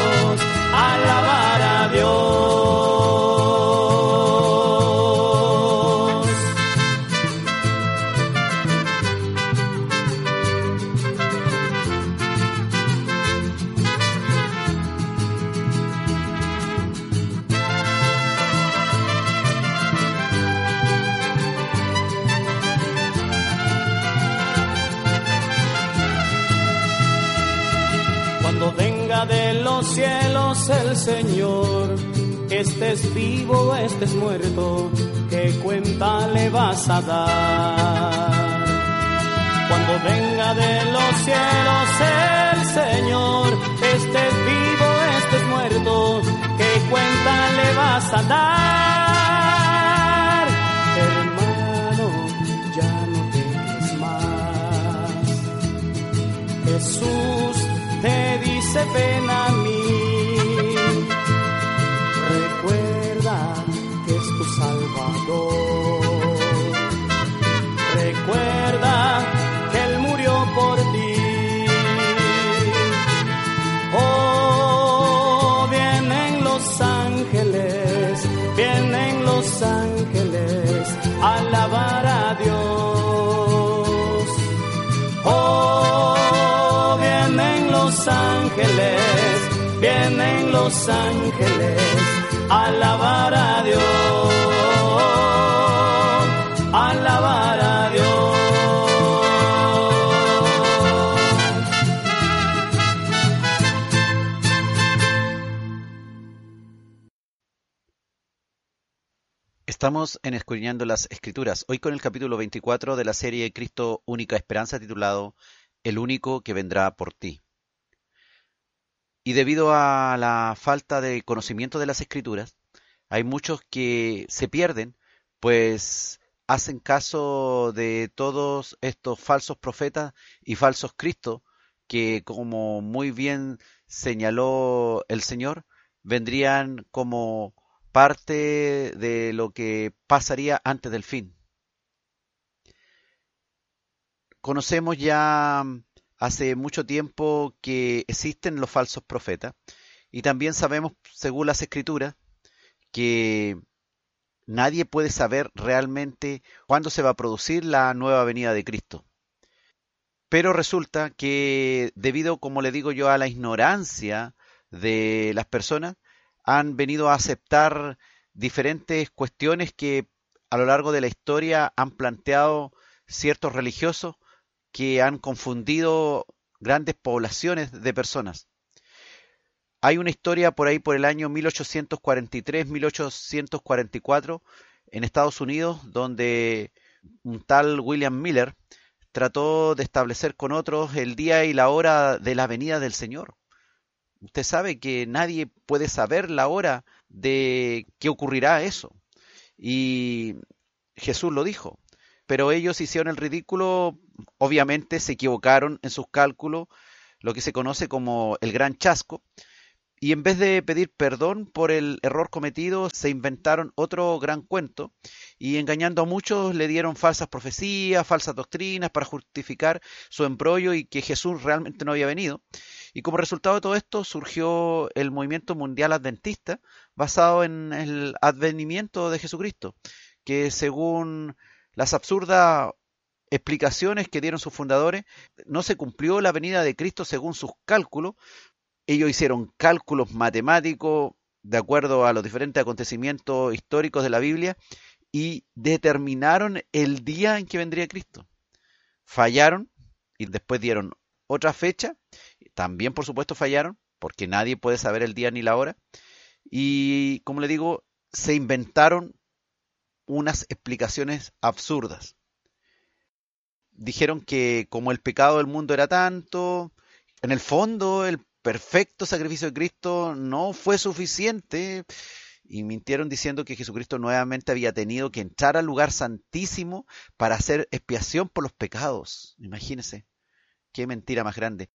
Speaker 5: estés vivo estés muerto, ¿qué cuenta le vas a dar? Cuando venga de los cielos el Señor, estés vivo estés muerto, ¿qué cuenta le vas a dar? Hermano, ya no dejes más. Jesús te dice ven ángeles alabar a Dios. Oh, vienen los ángeles, vienen los ángeles alabar a Dios, alabar a
Speaker 3: Estamos en Escudriñando las Escrituras, hoy con el capítulo 24 de la serie Cristo Única Esperanza titulado El único que vendrá por ti. Y debido a la falta de conocimiento de las Escrituras, hay muchos que se pierden, pues hacen caso de todos estos falsos profetas y falsos cristos que, como muy bien señaló el Señor, vendrían como parte de lo que pasaría antes del fin. Conocemos ya hace mucho tiempo que existen los falsos profetas y también sabemos, según las escrituras, que nadie puede saber realmente cuándo se va a producir la nueva venida de Cristo. Pero resulta que debido, como le digo yo, a la ignorancia de las personas, han venido a aceptar diferentes cuestiones que a lo largo de la historia han planteado ciertos religiosos que han confundido grandes poblaciones de personas. Hay una historia por ahí por el año 1843-1844 en Estados Unidos donde un tal William Miller trató de establecer con otros el día y la hora de la venida del Señor. Usted sabe que nadie puede saber la hora de que ocurrirá eso. Y Jesús lo dijo. Pero ellos hicieron el ridículo, obviamente se equivocaron en sus cálculos, lo que se conoce como el gran chasco. Y en vez de pedir perdón por el error cometido, se inventaron otro gran cuento y engañando a muchos le dieron falsas profecías, falsas doctrinas para justificar su embrollo y que Jesús realmente no había venido. Y como resultado de todo esto surgió el movimiento mundial adventista basado en el advenimiento de Jesucristo, que según las absurdas explicaciones que dieron sus fundadores, no se cumplió la venida de Cristo según sus cálculos. Ellos hicieron cálculos matemáticos de acuerdo a los diferentes acontecimientos históricos de la Biblia y determinaron el día en que vendría Cristo. Fallaron y después dieron otra fecha también por supuesto fallaron, porque nadie puede saber el día ni la hora. Y como le digo, se inventaron unas explicaciones absurdas. Dijeron que como el pecado del mundo era tanto, en el fondo el perfecto sacrificio de Cristo no fue suficiente y mintieron diciendo que Jesucristo nuevamente había tenido que entrar al lugar santísimo para hacer expiación por los pecados. Imagínense, qué mentira más grande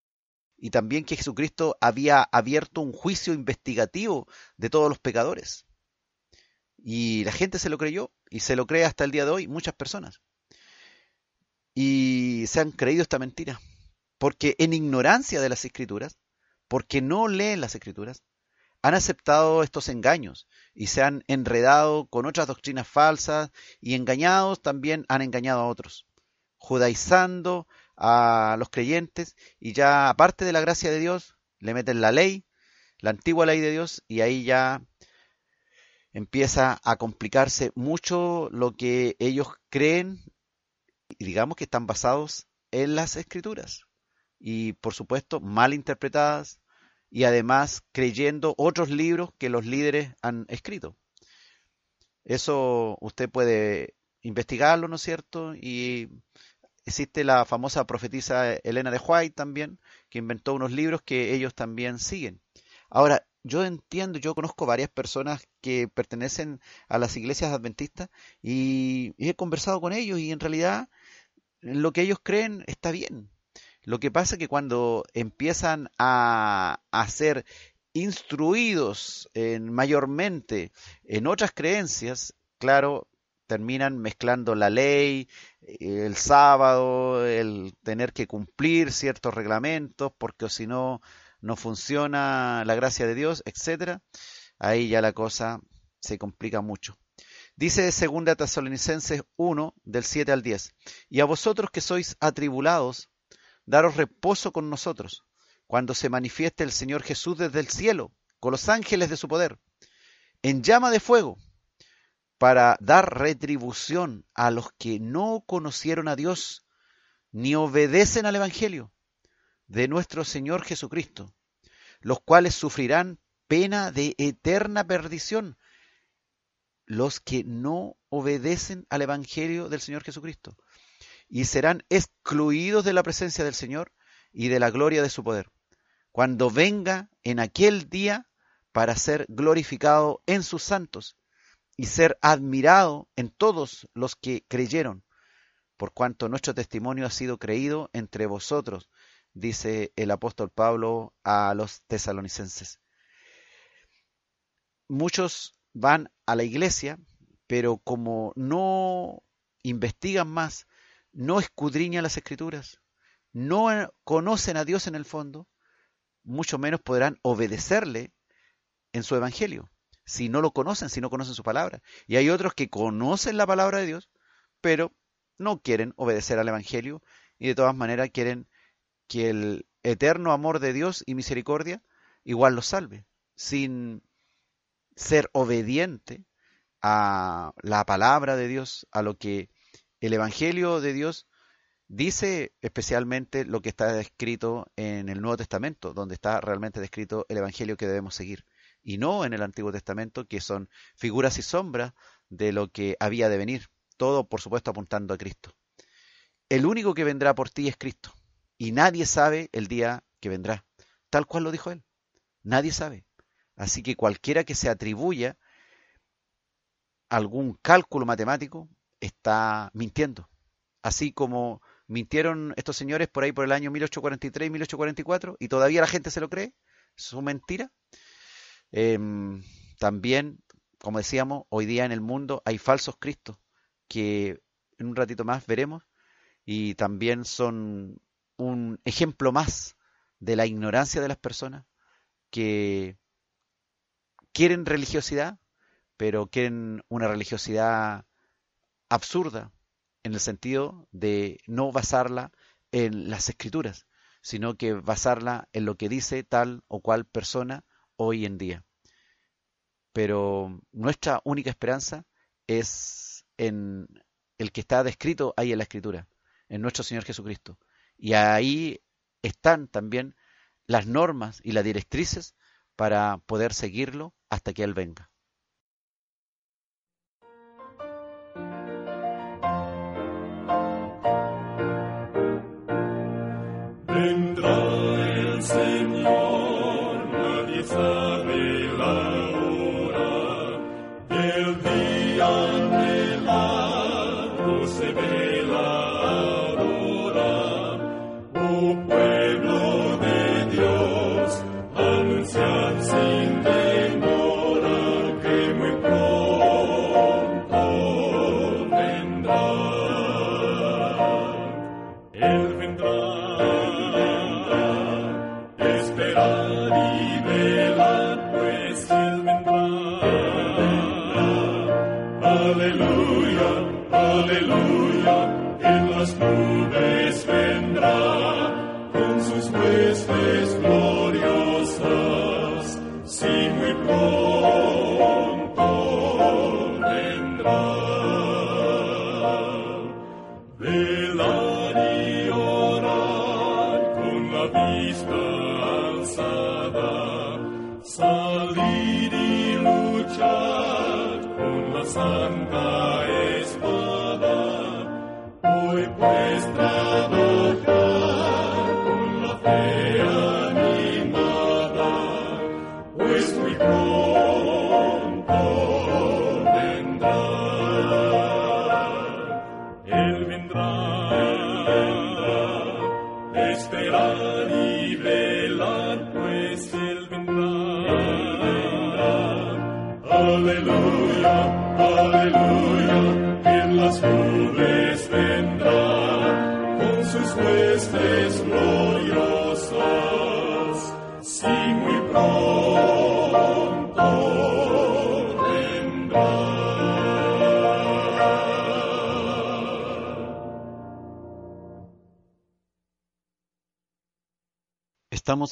Speaker 3: y también que Jesucristo había abierto un juicio investigativo de todos los pecadores. Y la gente se lo creyó y se lo cree hasta el día de hoy muchas personas. y se han creído esta mentira. Porque en ignorancia de las escrituras, porque no leen las escrituras, han aceptado estos engaños y se han enredado con otras doctrinas falsas y engañados también han engañado a otros, judaizando a los creyentes y ya aparte de la gracia de Dios le meten la ley, la antigua ley de Dios y ahí ya empieza a complicarse mucho lo que ellos creen y digamos que están basados en las escrituras y por supuesto mal interpretadas y además creyendo otros libros que los líderes han escrito. Eso usted puede investigarlo, ¿no es cierto? Y existe la famosa profetisa Elena de White también, que inventó unos libros que ellos también siguen. Ahora, yo entiendo, yo conozco varias personas que pertenecen a las iglesias adventistas y, he conversado con ellos y en realidad lo que ellos creen está bien. Lo que pasa es que cuando empiezan a, a ser instruidos en, mayormente en otras creencias, claro, terminan mezclando la ley, el sábado, el tener que cumplir ciertos reglamentos, porque si no, no funciona la gracia de Dios, etcétera. Ahí ya la cosa se complica mucho. Dice 2 Tesalonicenses 1, del 7 al 10, y a vosotros que sois atribulados, daros reposo con nosotros, cuando se manifieste el Señor Jesús desde el cielo, con los ángeles de su poder, en llama de fuego, para dar retribución a los que no conocieron a Dios, ni obedecen al Evangelio de nuestro Señor Jesucristo, los cuales sufrirán pena de eterna perdición, los que no obedecen al Evangelio del Señor Jesucristo y serán excluidos de la presencia del Señor y de la gloria de su poder, cuando venga en aquel día para ser glorificado en sus santos y ser admirado en todos los que creyeron, por cuanto nuestro testimonio ha sido creído entre vosotros, dice el apóstol Pablo a los tesalonicenses. Muchos van a la iglesia, pero como no investigan más, no escudriñan las escrituras, no conocen a Dios en el fondo, mucho menos podrán obedecerle en su evangelio, si no lo conocen, si no conocen su palabra. Y hay otros que conocen la palabra de Dios, pero no quieren obedecer al evangelio y de todas maneras quieren que el eterno amor de Dios y misericordia igual los salve, sin ser obediente a la palabra de Dios, a lo que el Evangelio de Dios dice especialmente lo que está descrito en el Nuevo Testamento, donde está realmente descrito el Evangelio que debemos seguir, y no en el Antiguo Testamento, que son figuras y sombras de lo que había de venir, todo por supuesto apuntando a Cristo. El único que vendrá por ti es Cristo, y nadie sabe el día que vendrá, tal cual lo dijo él. Nadie sabe. Así que cualquiera que se atribuya algún cálculo matemático está mintiendo. Así como mintieron estos señores por ahí por el año 1843 y 1844 y todavía la gente se lo cree, su mentira. Em, también, como decíamos, hoy día en el mundo hay falsos cristos que en un ratito más veremos y también son un ejemplo más de la ignorancia de las personas que quieren religiosidad, pero quieren una religiosidad absurda en el sentido de no basarla en las escrituras, sino que basarla en lo que dice tal o cual persona hoy en día. Pero nuestra única esperanza es en el que está descrito ahí en la escritura, en nuestro Señor Jesucristo. Y ahí están también las normas y las directrices para poder seguirlo hasta que Él venga.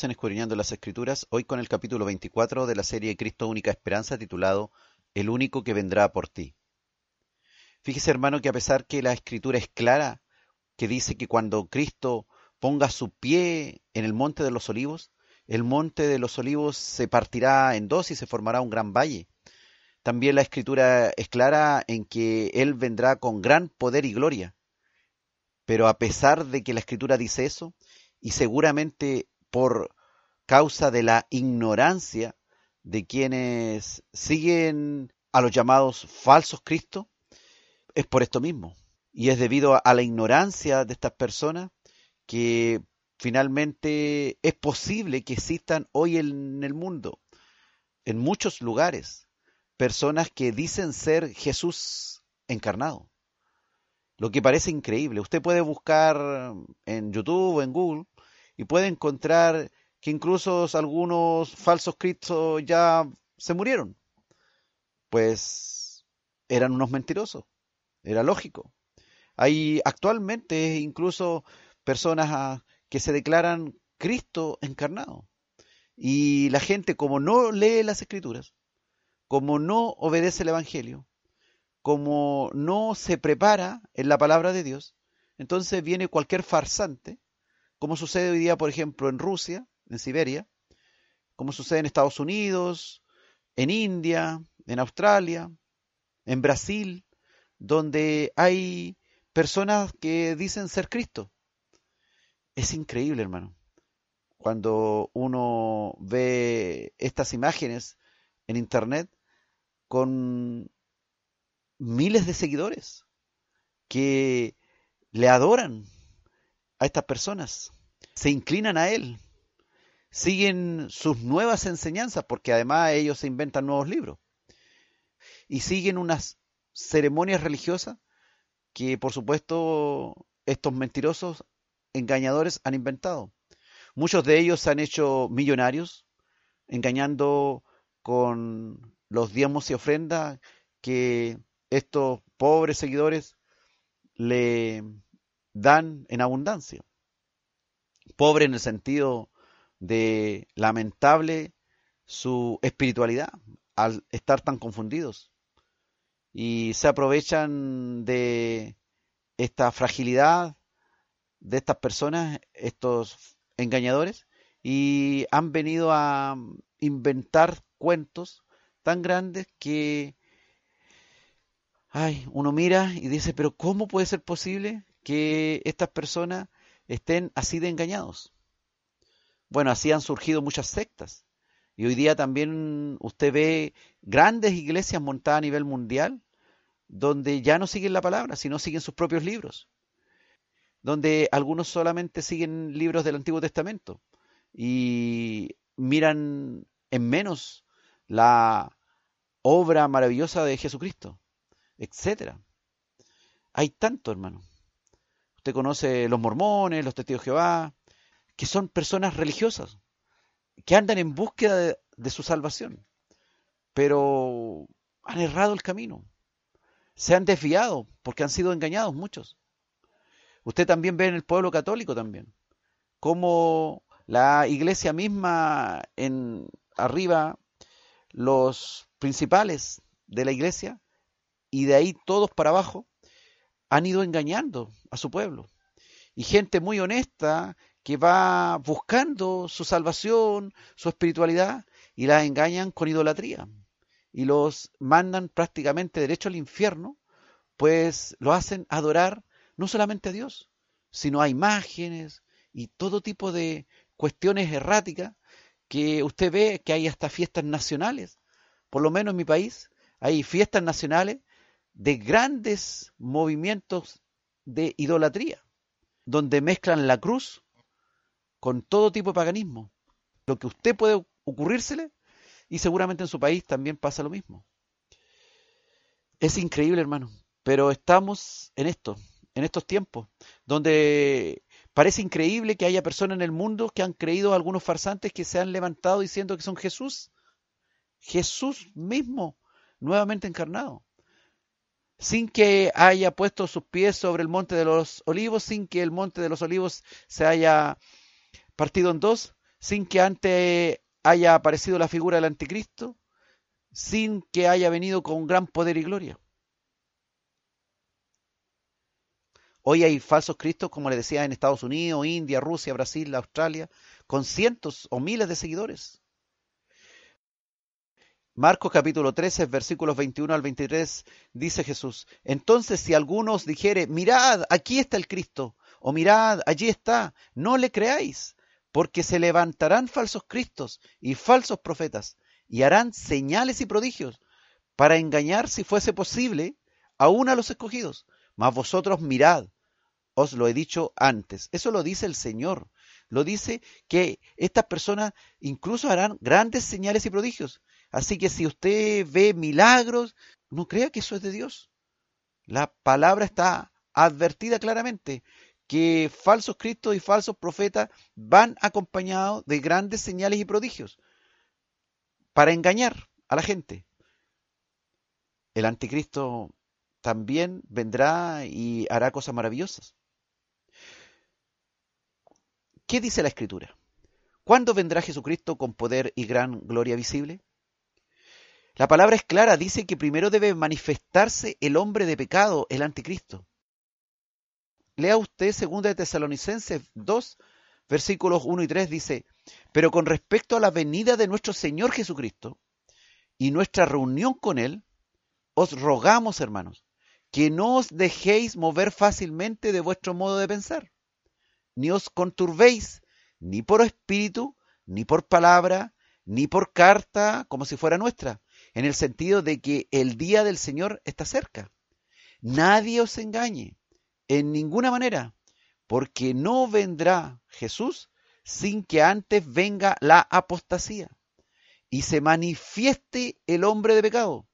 Speaker 6: En
Speaker 3: Escudriñando las Escrituras, hoy con el capítulo 24 de la serie Cristo Única Esperanza titulado El único que vendrá por ti. Fíjese hermano que a pesar que la escritura es clara, que dice que cuando Cristo ponga su pie en el monte de los olivos, el monte de los olivos se partirá en dos y se formará un gran valle. También la escritura es clara en que Él vendrá con gran poder y gloria. Pero a pesar de que la escritura dice eso, y seguramente por causa de la ignorancia de quienes siguen a los llamados falsos Cristos, es por esto mismo. Y es debido a la ignorancia de estas personas que finalmente es posible que existan hoy en el mundo, en muchos lugares, personas que dicen ser Jesús encarnado. Lo que parece increíble. Usted puede buscar en YouTube o en Google y puede encontrar que incluso algunos falsos cristos ya se murieron. Pues eran unos mentirosos. Era lógico. Hay actualmente incluso personas ah, que se declaran Cristo encarnado. Y la gente, como no lee las escrituras, como no obedece el Evangelio, como no se prepara en la palabra de Dios, entonces viene cualquier farsante, como sucede hoy día, por ejemplo, en Rusia, en Siberia, como sucede en Estados Unidos, en India, en Australia, en Brasil, donde hay personas que dicen ser Cristo. Es increíble, hermano. Cuando uno ve estas imágenes en Internet con miles de seguidores que le adoran a estas personas, se inclinan a Él, siguen sus nuevas enseñanzas, porque además ellos se inventan nuevos libros, y siguen unas ceremonias religiosas que por supuesto estos mentirosos engañadores han inventado. Muchos de ellos se han hecho millonarios engañando con los diezmos y ofrendas que estos pobres seguidores le dan en abundancia. Pobre en el sentido de lamentable su espiritualidad al estar tan confundidos y se aprovechan de esta fragilidad de estas personas, estos engañadores, y han venido a inventar cuentos tan grandes que ay, uno mira y dice, pero ¿cómo puede ser posible que estas personas estén así de engañados? Bueno, así han surgido muchas sectas. Y hoy día también usted ve grandes iglesias montadas a nivel mundial donde ya no siguen la palabra, sino siguen sus propios libros. Donde algunos solamente siguen libros del Antiguo Testamento y miran en menos la obra maravillosa de Jesucristo, etcétera. Hay tanto, hermano. Usted conoce los mormones, los testigos de Jehová, que son personas religiosas, que andan en búsqueda de, su salvación, pero han errado el camino. se han desviado porque han sido engañados muchos. Usted también ve en el pueblo católico también, como la iglesia misma en arriba, los principales de la iglesia, y de ahí todos para abajo, han ido engañando a su pueblo. Y gente muy honesta que va buscando su salvación, su espiritualidad, y la engañan con idolatría. Y los mandan prácticamente derecho al infierno, pues lo hacen adorar no solamente a Dios, sino a imágenes y todo tipo de cuestiones erráticas que usted ve que hay hasta fiestas nacionales. Por lo menos en mi país hay fiestas nacionales de grandes movimientos de idolatría, donde mezclan la cruz con todo tipo de paganismo. Lo que usted puede ocurrírsele y seguramente en su país también pasa lo mismo. Es increíble, hermano, pero estamos en esto, en estos tiempos, donde parece increíble que haya personas en el mundo que han creído algunos farsantes que se han levantado diciendo que son Jesús. Jesús mismo, nuevamente encarnado. Sin que haya puesto sus pies sobre el monte de los olivos, sin que el monte de los olivos se haya partido en dos, sin que antes haya aparecido la figura del anticristo, sin que haya venido con gran poder y gloria. Hoy hay falsos cristos, como le decía, en Estados Unidos, India, Rusia, Brasil, Australia, con cientos o miles de seguidores. Marcos capítulo 13, versículos 21 al 23, dice Jesús, entonces si alguno os dijere, mirad, aquí está el Cristo, o mirad, allí está, no le creáis, porque se levantarán falsos cristos y falsos profetas, y harán señales y prodigios, para engañar, si fuese posible, aún a los escogidos. Mas vosotros mirad, os lo he dicho antes. Eso lo dice el Señor. Lo dice que estas personas incluso harán grandes señales y prodigios. Así que si usted ve milagros, no crea que eso es de Dios. La palabra está advertida claramente que falsos cristos y falsos profetas van acompañados de grandes señales y prodigios para engañar a la gente. El anticristo también vendrá y hará cosas maravillosas. ¿Qué dice la escritura? ¿Cuándo vendrá Jesucristo con poder y gran gloria visible? La palabra es clara, dice que primero debe manifestarse el hombre de pecado, el anticristo. Lea usted 2 de Tesalonicenses 2, versículos 1 y 3 dice, pero con respecto a la venida de nuestro Señor Jesucristo y nuestra reunión con Él, os rogamos, hermanos, que no os dejéis mover fácilmente de vuestro modo de pensar, ni os conturbéis, ni por espíritu, ni por palabra, ni por carta, como si fuera nuestra, en el sentido de que el día del Señor está cerca. Nadie os engañe, en ninguna manera, porque no vendrá Jesús sin que antes venga la apostasía y se manifieste el hombre de pecado,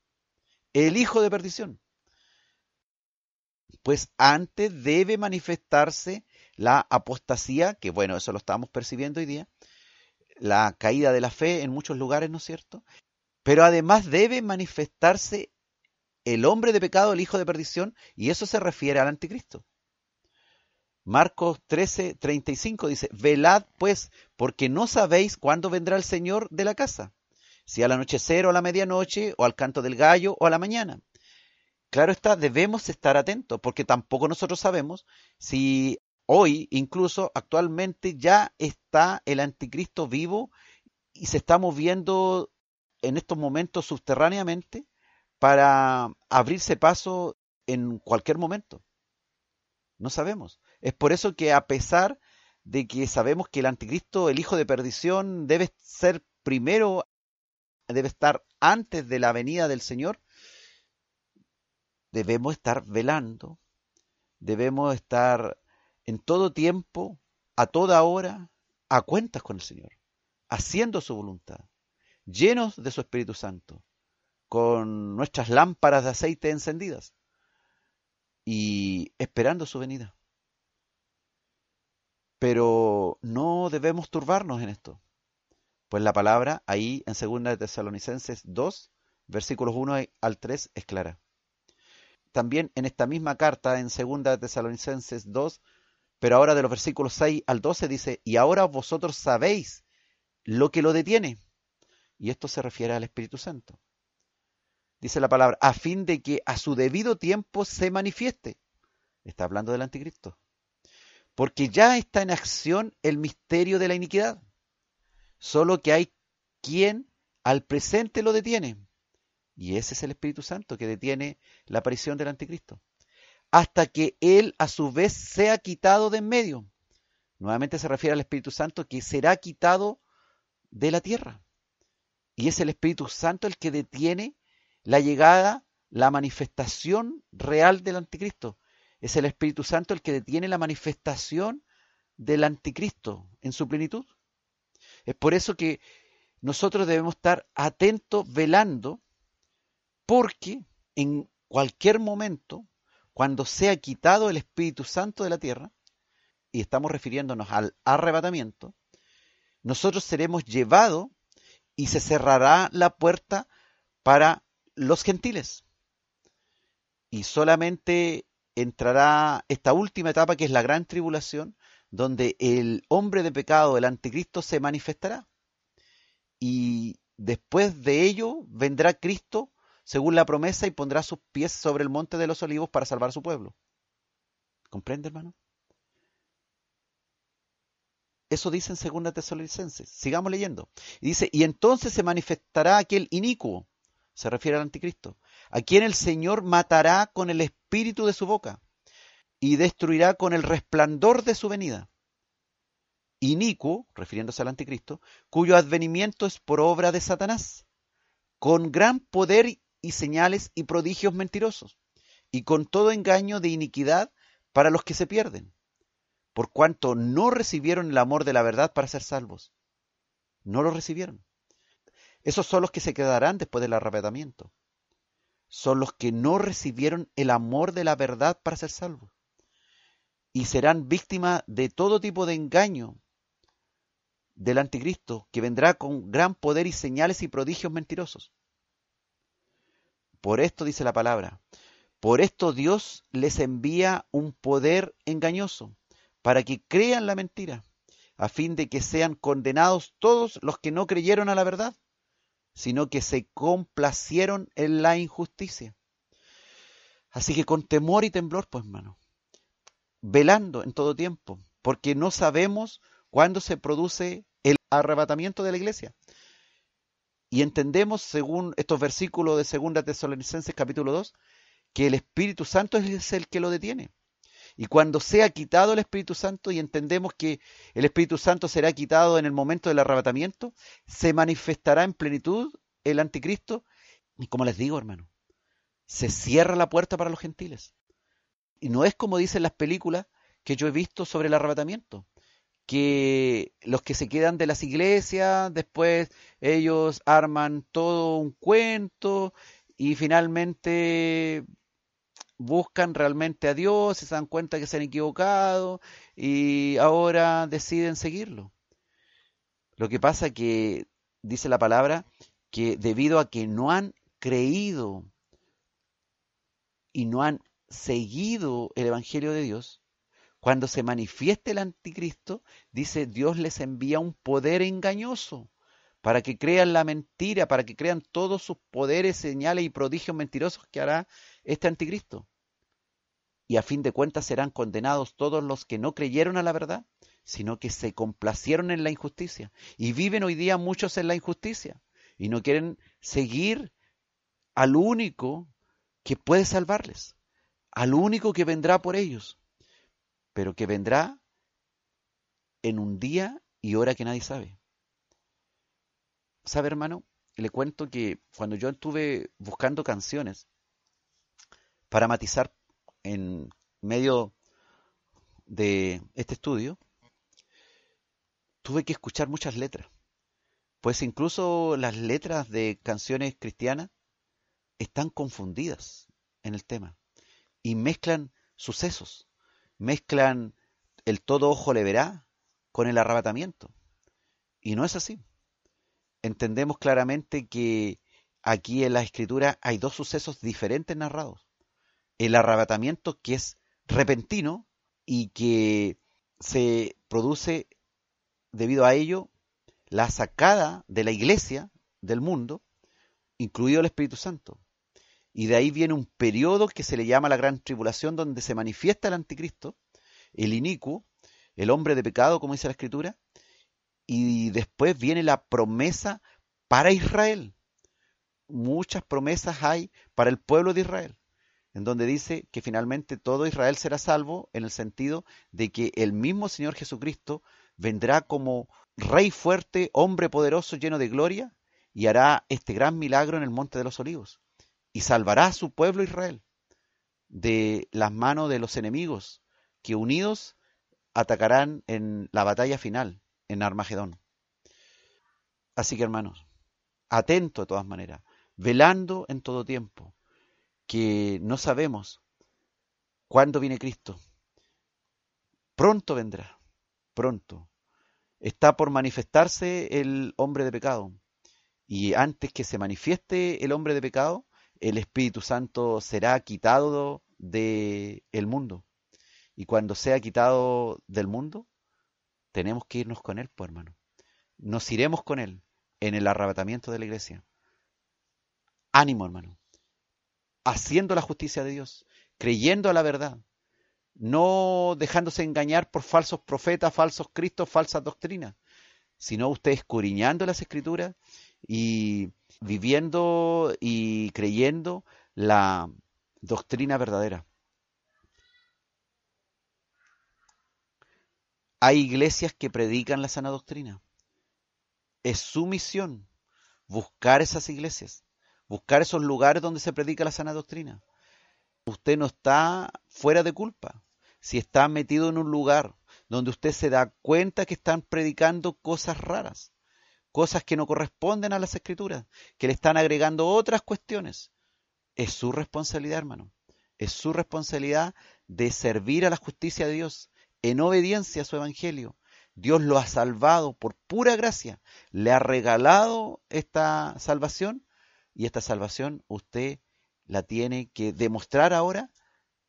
Speaker 3: el hijo de perdición. Pues antes debe manifestarse la apostasía, que bueno, eso lo estamos percibiendo hoy día, la caída de la fe en muchos lugares, ¿no es cierto? Pero además debe manifestarse el hombre de pecado, el hijo de perdición, y eso se refiere al anticristo. Marcos 13, 35 dice, velad pues, porque no sabéis cuándo vendrá el Señor de la casa, si al anochecer o a la medianoche, o al canto del gallo, o a la mañana. Claro está, debemos estar atentos, porque tampoco nosotros sabemos si hoy, incluso actualmente, ya está el anticristo vivo y se está moviendo en estos momentos subterráneamente para abrirse paso en cualquier momento. No sabemos. Es por eso que a pesar de que sabemos que el anticristo, el hijo de perdición, debe ser primero, debe estar antes de la venida del Señor, debemos estar velando, debemos estar en todo tiempo, a toda hora, a cuentas con el Señor, haciendo su voluntad, llenos de su Espíritu Santo, con nuestras lámparas de aceite encendidas y esperando su venida. Pero no debemos turbarnos en esto, pues la palabra ahí en 2 de Tesalonicenses 2, versículos 1 al 3 es clara. también en esta misma carta, en 2 Tesalonicenses 2, pero ahora de los versículos 6 al 12 dice, y ahora vosotros sabéis lo que lo detiene. Y esto se refiere al Espíritu Santo. Dice la palabra, a fin de que a su debido tiempo se manifieste. Está hablando del anticristo. Porque ya está en acción el misterio de la iniquidad. Solo que hay quien al presente lo detiene. Y ese es el Espíritu Santo que detiene la aparición del anticristo. Hasta que él a su vez sea quitado de en medio. Nuevamente se refiere al Espíritu Santo que será quitado de la tierra. Y es el Espíritu Santo el que detiene la llegada, la manifestación real del anticristo. Es el Espíritu Santo el que detiene la manifestación del anticristo en su plenitud. Es por eso que nosotros debemos estar atentos, velando, porque en cualquier momento, cuando sea quitado el Espíritu Santo de la tierra, y estamos refiriéndonos al arrebatamiento, nosotros seremos llevados y se cerrará la puerta para los gentiles. Y solamente entrará esta última etapa que es la gran tribulación, donde el hombre de pecado, el anticristo, se manifestará. Y después de ello vendrá Cristo según la promesa y pondrá sus pies sobre el monte de los olivos para salvar a su pueblo. ¿Comprende, hermano? Eso dice en segunda Tesalonicenses. Sigamos leyendo. Dice, y entonces se manifestará aquel inicuo, se refiere al anticristo, a quien el Señor matará con el espíritu de su boca y destruirá con el resplandor de su venida. Inicuo, refiriéndose al anticristo, cuyo advenimiento es por obra de Satanás, con gran poder y señales y prodigios mentirosos, y con todo engaño de iniquidad para los que se pierden por cuanto no recibieron el amor de la verdad para ser salvos. No lo recibieron. Esos son los que se quedarán después del arrebatamiento. Son los que no recibieron el amor de la verdad para ser salvos. Y serán víctimas de todo tipo de engaño del anticristo, que vendrá con gran poder y señales y prodigios mentirosos. Por esto dice la palabra, por esto Dios les envía un poder engañoso para que crean la mentira, a fin de que sean condenados todos los que no creyeron a la verdad, sino que se complacieron en la injusticia. Así que con temor y temblor, pues hermano, velando en todo tiempo, porque no sabemos cuándo se produce el arrebatamiento de la iglesia. Y entendemos, según estos versículos de 2 Tesalonicenses capítulo 2, que el Espíritu Santo es el que lo detiene. Y cuando sea quitado el Espíritu Santo y entendemos que el Espíritu Santo será quitado en el momento del arrebatamiento, se manifestará en plenitud el anticristo. Y como les digo, hermano, se cierra la puerta para los gentiles. Y no es como dicen las películas que yo he visto sobre el arrebatamiento, que los que se quedan de las iglesias, después ellos arman todo un cuento y finalmente buscan realmente a Dios, se dan cuenta que se han equivocado y ahora deciden seguirlo. Lo que pasa que dice la palabra que debido a que no han creído y no han seguido el Evangelio de Dios, cuando se manifieste el anticristo, dice Dios les envía un poder engañoso para que crean la mentira, para que crean todos sus poderes, señales y prodigios mentirosos que hará este anticristo y a fin de cuentas serán condenados todos los que no creyeron a la verdad, sino que se complacieron en la injusticia. Y viven hoy día muchos en la injusticia y no quieren seguir al único que puede salvarles, al único que vendrá por ellos, pero que vendrá en un día y hora que nadie sabe. ¿Sabe, hermano? Le cuento que cuando yo estuve buscando canciones para matizar en medio de este estudio, tuve que escuchar muchas letras. Pues incluso las letras de canciones cristianas están confundidas en el tema y mezclan sucesos, mezclan el todo ojo le verá con el arrebatamiento. Y no es así. Entendemos claramente que aquí en la escritura hay dos sucesos diferentes narrados el arrebatamiento que es repentino y que se produce debido a ello la sacada de la iglesia del mundo, incluido el Espíritu Santo. Y de ahí viene un periodo que se le llama la gran tribulación, donde se manifiesta el anticristo, el inicuo, el hombre de pecado, como dice la escritura, y después viene la promesa para Israel. Muchas promesas hay para el pueblo de Israel, en donde dice que finalmente todo Israel será salvo en el sentido de que el mismo Señor Jesucristo vendrá como rey fuerte, hombre poderoso, lleno de gloria, y hará este gran milagro en el monte de los olivos, y salvará a su pueblo Israel de las manos de los enemigos, que unidos atacarán en la batalla final, en Armagedón. Así que hermanos, atento de todas maneras, velando en todo tiempo, que no sabemos cuándo viene Cristo. Pronto vendrá, pronto. Está por manifestarse el hombre de pecado. Y antes que se manifieste el hombre de pecado, el Espíritu Santo será quitado del el mundo. Y cuando sea quitado del mundo, tenemos que irnos con Él, pues hermano. Nos iremos con Él en el arrebatamiento de la iglesia. Ánimo, hermano. Haciendo la justicia de Dios, creyendo a la verdad, no dejándose engañar por falsos profetas, falsos cristos, falsas doctrinas, sino usted escudriñando las escrituras y viviendo y creyendo la doctrina verdadera. Hay iglesias que predican la sana doctrina. Es su misión buscar esas iglesias, buscar esos lugares donde se predica la sana doctrina. Usted no está fuera de culpa. Si está metido en un lugar donde usted se da cuenta que están predicando cosas raras, cosas que no corresponden a las escrituras, que le están agregando otras cuestiones, es su responsabilidad, hermano. Es su responsabilidad de servir a la justicia de Dios, en obediencia a su evangelio. Dios lo ha salvado por pura gracia, le ha regalado esta salvación y esta salvación usted la tiene que demostrar ahora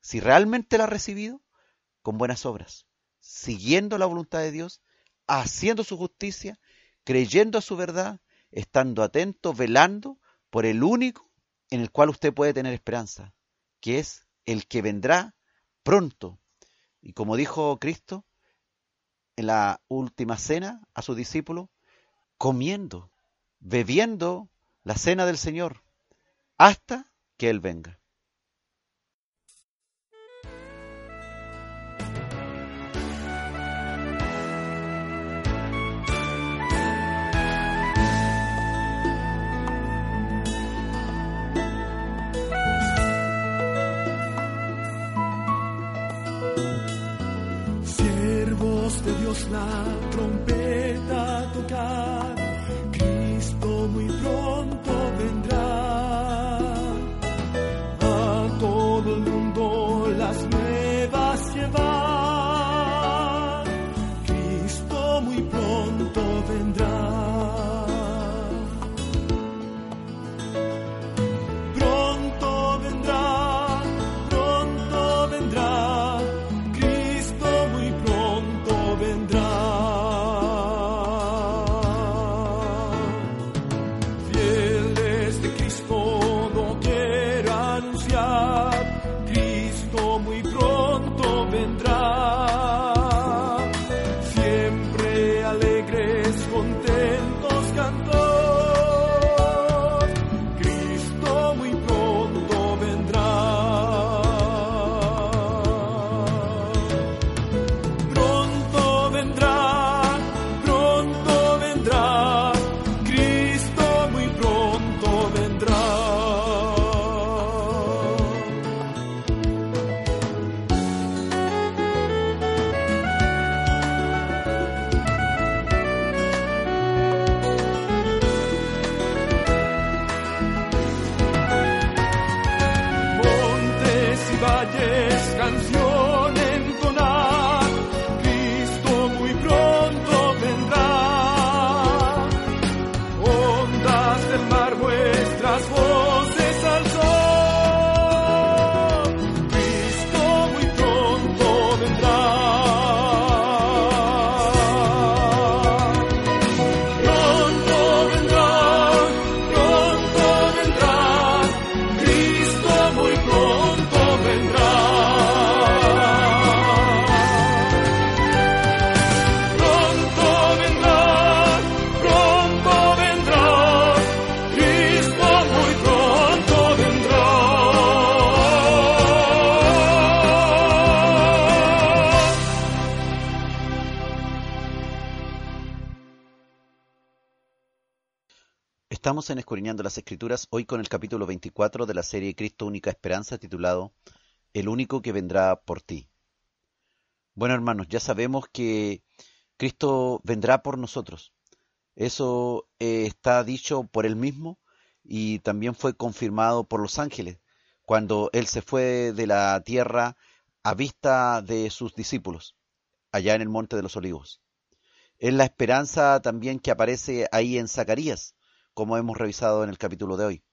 Speaker 3: si realmente la ha recibido con buenas obras, siguiendo la voluntad de Dios, haciendo su justicia, creyendo a su verdad, estando atento, velando por el único en el cual usted puede tener esperanza, que es el que vendrá pronto. Y como dijo Cristo en la última cena a sus discípulos, comiendo, bebiendo la cena del Señor, hasta que Él venga.
Speaker 4: de Dios la
Speaker 3: Escudriñando las Escrituras, hoy con el capítulo 24 de la serie Cristo Única Esperanza, titulado El único que vendrá por ti. Bueno, hermanos, ya sabemos que Cristo vendrá por nosotros. Eso eh, está dicho por él mismo y también fue confirmado por los ángeles cuando él se fue de la tierra a vista de sus discípulos, allá en el Monte de los Olivos. Es la esperanza también que aparece ahí en Zacarías, como hemos revisado en el capítulo de hoy.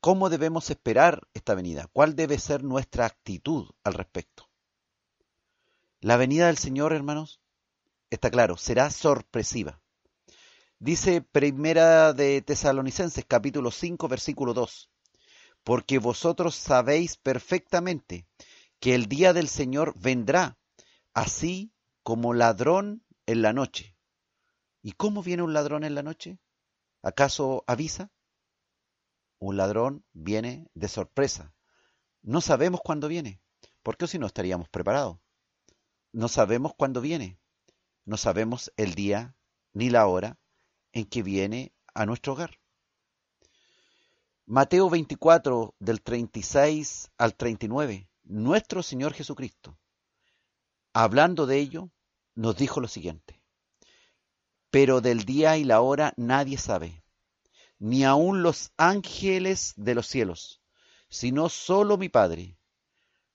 Speaker 3: ¿Cómo debemos esperar esta venida? ¿Cuál debe ser nuestra actitud al respecto? La venida del Señor, hermanos, está claro, será sorpresiva. Dice Primera de Tesalonicenses, capítulo 5, versículo 2, porque vosotros sabéis perfectamente que el día del Señor vendrá, así como ladrón en la noche. ¿Y cómo viene un ladrón en la noche? ¿Acaso avisa? Un ladrón viene de sorpresa. No sabemos cuándo viene, porque si no estaríamos preparados. No sabemos cuándo viene. No sabemos el día ni la hora en que viene a nuestro hogar. Mateo 24, del 36 al 39, nuestro Señor Jesucristo, hablando de ello, nos dijo lo siguiente pero del día y la hora nadie sabe, ni aun los ángeles de los cielos, sino solo mi Padre.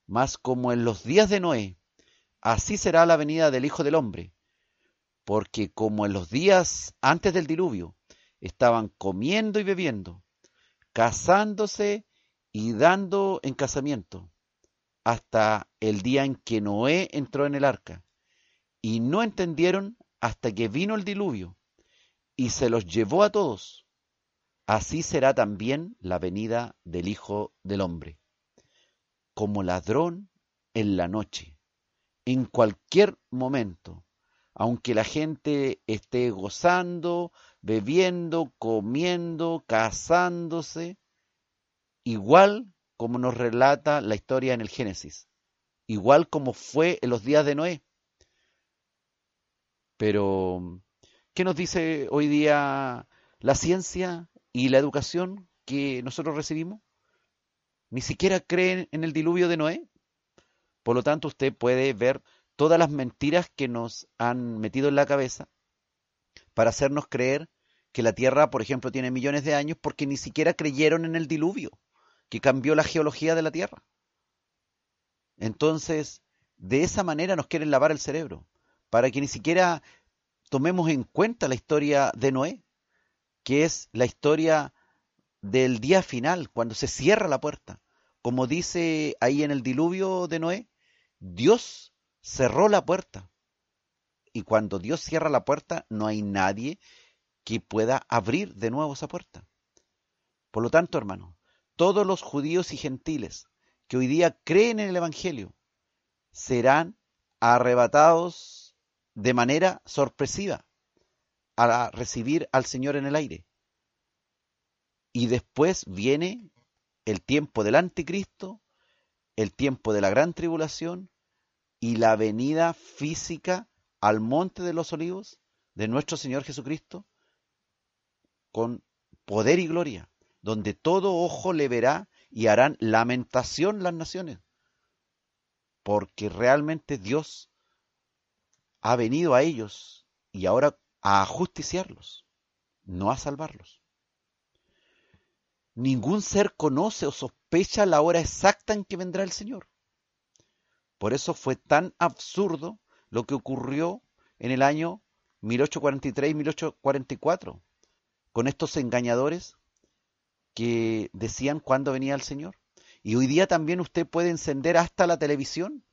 Speaker 3: Mas como en los días de Noé, así será la venida del Hijo del Hombre, porque como en los días antes del diluvio, estaban comiendo y bebiendo, casándose y dando en casamiento, hasta el día en que Noé entró en el arca, y no entendieron hasta que vino el diluvio y se los llevó a todos. Así será también la venida del Hijo del Hombre, como ladrón en la noche, en cualquier momento, aunque la gente esté gozando, bebiendo, comiendo, casándose, igual como nos relata la historia en el Génesis, igual como fue en los días de Noé. Pero, ¿qué nos dice hoy día la ciencia y la educación que nosotros recibimos? Ni siquiera creen en el diluvio de Noé. Por lo tanto, usted puede ver todas las mentiras que nos han metido en la cabeza para hacernos creer que la Tierra, por ejemplo, tiene millones de años porque ni siquiera creyeron en el diluvio, que cambió la geología de la Tierra. Entonces, de esa manera nos quieren lavar el cerebro para que ni siquiera tomemos en cuenta la historia de Noé, que es la historia del día final, cuando se cierra la puerta. Como dice ahí en el diluvio de Noé, Dios cerró la puerta. Y cuando Dios cierra la puerta, no hay nadie que pueda abrir de nuevo esa puerta. Por lo tanto, hermano, todos los judíos y gentiles que hoy día creen en el Evangelio serán arrebatados de manera sorpresiva a recibir al Señor en el aire. Y después viene el tiempo del anticristo, el tiempo de la gran tribulación y la venida física al monte de los olivos de nuestro Señor Jesucristo con poder y gloria, donde todo ojo le verá y harán lamentación las naciones, porque realmente Dios ha venido a ellos y ahora a justiciarlos, no a salvarlos. Ningún ser conoce o sospecha la hora exacta en que vendrá el Señor. Por eso fue tan absurdo lo que ocurrió en el año 1843 y 1844 con estos engañadores que decían cuándo venía el Señor. Y hoy día también usted puede encender hasta la televisión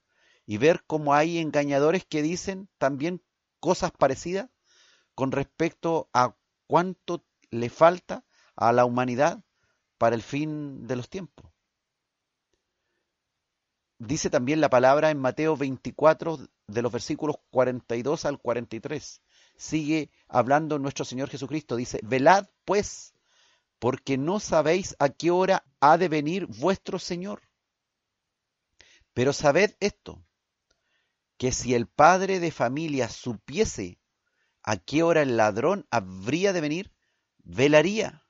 Speaker 3: y ver cómo hay engañadores que dicen también cosas parecidas con respecto a cuánto le falta a la humanidad para el fin de los tiempos. Dice también la palabra en Mateo 24 de los versículos 42 al 43. Sigue hablando nuestro Señor Jesucristo. Dice, velad pues, porque no sabéis a qué hora ha de venir vuestro Señor. Pero sabed esto, que si el padre de familia supiese a qué hora el ladrón habría de venir, velaría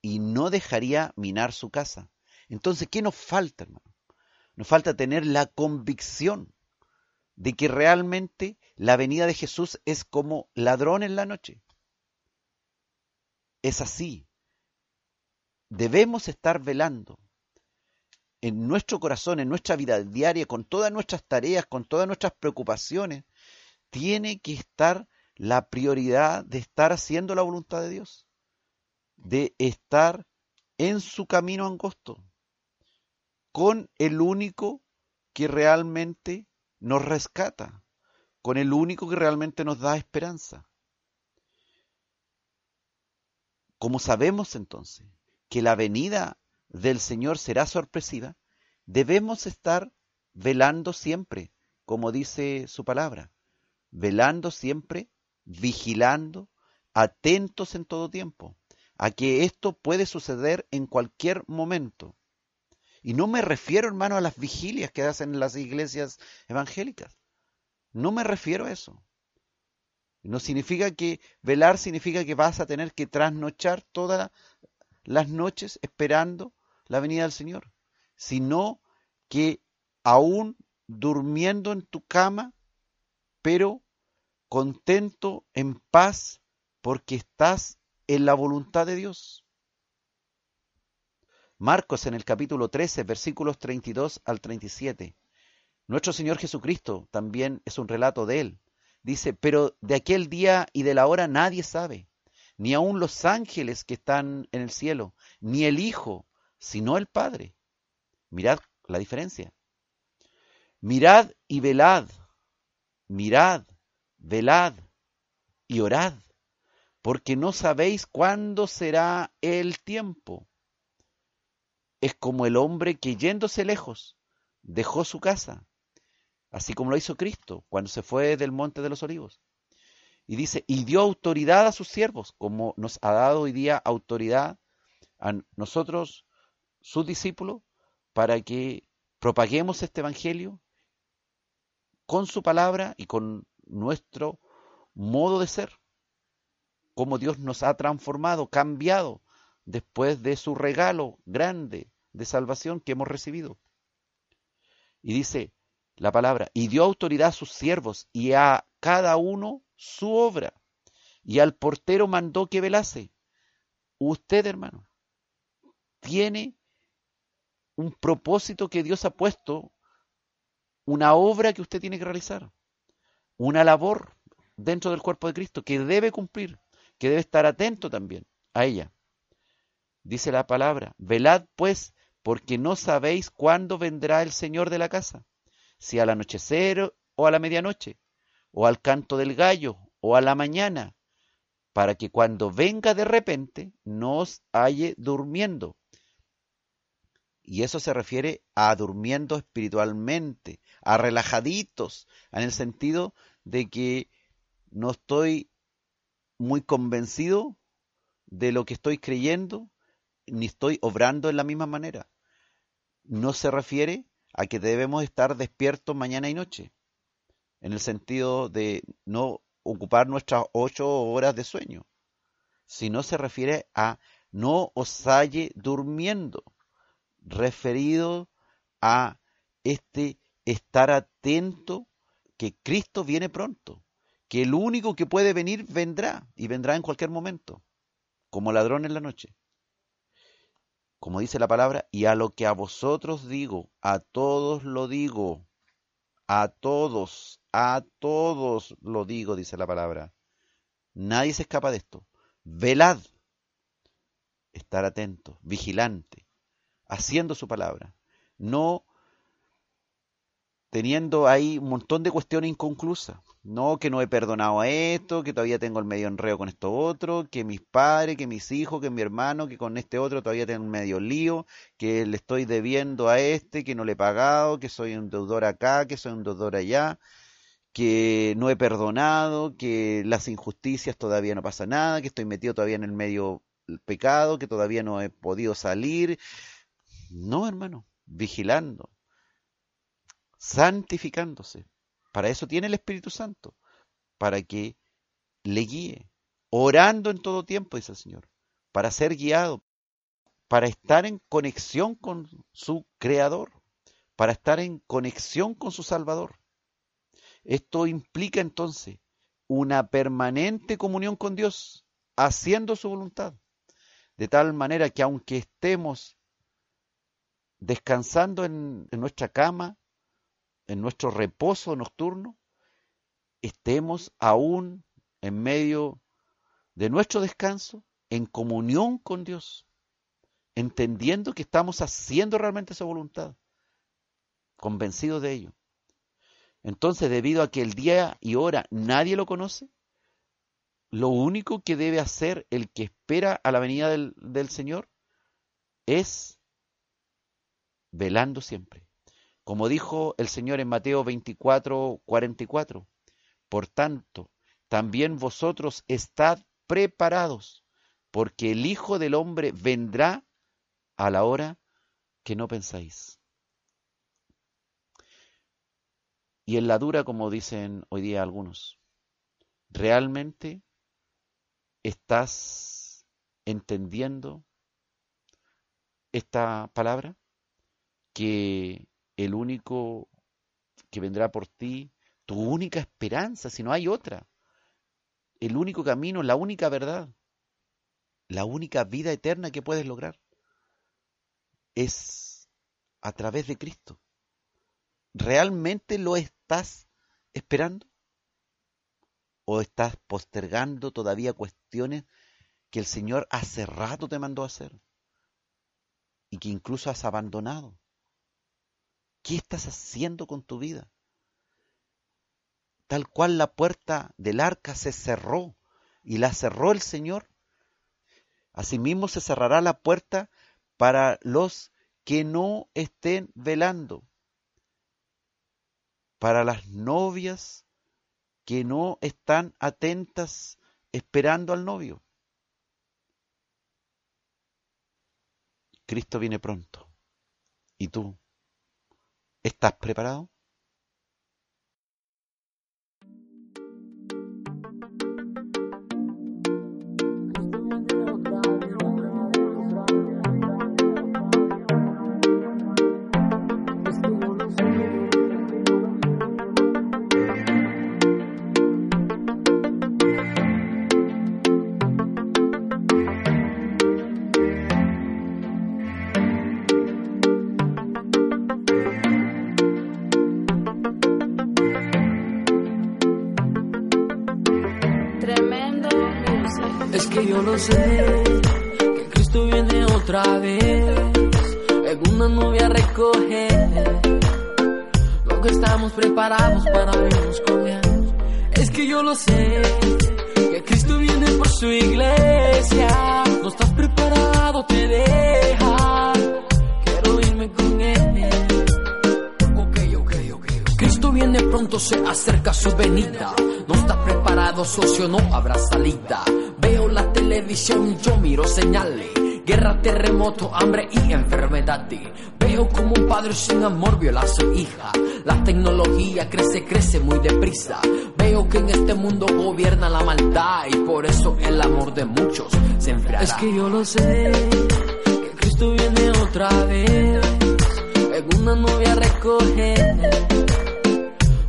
Speaker 3: y no dejaría minar su casa. Entonces, ¿qué nos falta, hermano? Nos falta tener la convicción de que realmente la venida de Jesús es como ladrón en la noche. Es así. Debemos estar velando en nuestro corazón, en nuestra vida diaria, con todas nuestras tareas, con todas nuestras preocupaciones. Tiene que estar la prioridad de estar haciendo la voluntad de Dios, de estar en su camino angosto, con el único que realmente nos rescata, con el único que realmente nos da esperanza. Como sabemos entonces que la venida del Señor será sorpresiva, debemos estar velando siempre, como dice su palabra, velando siempre, vigilando, atentos en todo tiempo, a que esto puede suceder en cualquier momento. Y no me refiero, hermano, a las vigilias que hacen las iglesias evangélicas. No me refiero a eso. No significa que velar significa que vas a tener que trasnochar todas las noches esperando la venida del Señor, sino que aún durmiendo en tu cama, pero contento, en paz, porque estás en la voluntad de Dios. Marcos en el capítulo 13, versículos 32 al 37. Nuestro Señor Jesucristo también es un relato de él. Dice, pero de aquel día y de la hora nadie sabe, ni aun los ángeles que están en el cielo, ni el Hijo, sino el Padre. Mirad la diferencia. Mirad y velad, mirad, velad y orad, porque no sabéis cuándo será el tiempo es como el hombre que yéndose lejos dejó su casa, así como lo hizo Cristo cuando se fue del monte de los olivos. Y dice, y dio autoridad a sus siervos, como nos ha dado hoy día autoridad a nosotros, sus discípulos, para que propaguemos este Evangelio con su palabra y con nuestro modo de ser, como Dios nos ha transformado, cambiado, después de su regalo grande de salvación que hemos recibido. Y dice la palabra, y dio autoridad a sus siervos y a cada uno su obra. Y al portero mandó que velase. Usted, hermano, tiene un propósito que Dios ha puesto, una obra que usted tiene que realizar, una labor dentro del cuerpo de Cristo que debe cumplir, que debe estar atento también a ella. Dice la palabra, velad pues, porque no sabéis cuándo vendrá el Señor de la casa, si al anochecer o a la medianoche, o al canto del gallo, o a la mañana, para que cuando venga de repente no os halle durmiendo. Y eso se refiere a durmiendo espiritualmente, a relajaditos, en el sentido de que no estoy muy convencido de lo que estoy creyendo, ni estoy obrando en la misma manera. No se refiere a que debemos estar despiertos mañana y noche, en el sentido de no ocupar nuestras ocho horas de sueño, sino se refiere a no os halle durmiendo, referido a este estar atento que Cristo viene pronto, que el único que puede venir vendrá y vendrá en cualquier momento, como ladrón en la noche como dice la palabra, y a lo que a vosotros digo, a todos lo digo, a todos, a todos lo digo, dice la palabra. Nadie se escapa de esto. Velad, estar atento, vigilante, haciendo su palabra. No teniendo ahí un montón de cuestiones inconclusas. No, que no he perdonado a esto, que todavía tengo el medio enreo con esto otro, que mis padres, que mis hijos, que mi hermano, que con este otro todavía tengo un medio lío, que le estoy debiendo a este, que no le he pagado, que soy un deudor acá, que soy un deudor allá, que no he perdonado, que las injusticias todavía no pasa nada, que estoy metido todavía en el medio pecado, que todavía no he podido salir. No, hermano, vigilando, santificándose. Para eso tiene el Espíritu Santo, para que le guíe, orando en todo tiempo, dice el Señor, para ser guiado, para estar en conexión con su Creador, para estar en conexión con su Salvador. Esto implica entonces una permanente comunión con Dios, haciendo su voluntad, de tal manera que aunque estemos descansando en, nuestra cama, en nuestro reposo nocturno, estemos aún en medio de nuestro descanso en comunión con Dios, entendiendo que estamos haciendo realmente esa voluntad, convencidos de ello. Entonces, debido a que el día y hora nadie lo conoce, lo único que debe hacer el que espera a la venida del Señor es velando siempre. Como dijo el Señor en Mateo 24, 44, por tanto, también vosotros estad preparados, porque el Hijo del Hombre vendrá a la hora que no pensáis. Y en la dura, como dicen hoy día algunos, ¿realmente estás entendiendo esta palabra? Que el único que vendrá por ti tu única esperanza, si no hay otra. El único camino, la única verdad, la única vida eterna que puedes lograr es a través de Cristo. ¿Realmente lo estás esperando? ¿O estás postergando todavía cuestiones que el Señor hace rato te mandó a hacer? Y que incluso has abandonado. ¿Qué estás haciendo con tu vida? tal cual la puerta del arca se cerró y la cerró el Señor, asimismo se cerrará la puerta para los que no estén velando, para las novias que no están atentas esperando al novio. Cristo viene pronto. ¿Y tú? ¿Estás preparado?
Speaker 7: Que Cristo viene otra vez en una novia recoge lo que estamos preparados para vernos con él. Es que yo lo sé, que Cristo viene por su iglesia. No estás preparado, te deja. Quiero irme con él. Ok, ok, ok. Cristo viene pronto, se acerca su venida. No estás preparado, socio, no habrá salida la televisión yo miro señales. Guerra, terremoto, hambre y enfermedad. Veo como un padre sin amor viola a su hija. La tecnología crece, crece muy deprisa. Veo que en este mundo gobierna la maldad y por eso el amor de muchos se enfriará. Es que yo lo sé, que Cristo viene otra vez. En una novia recoge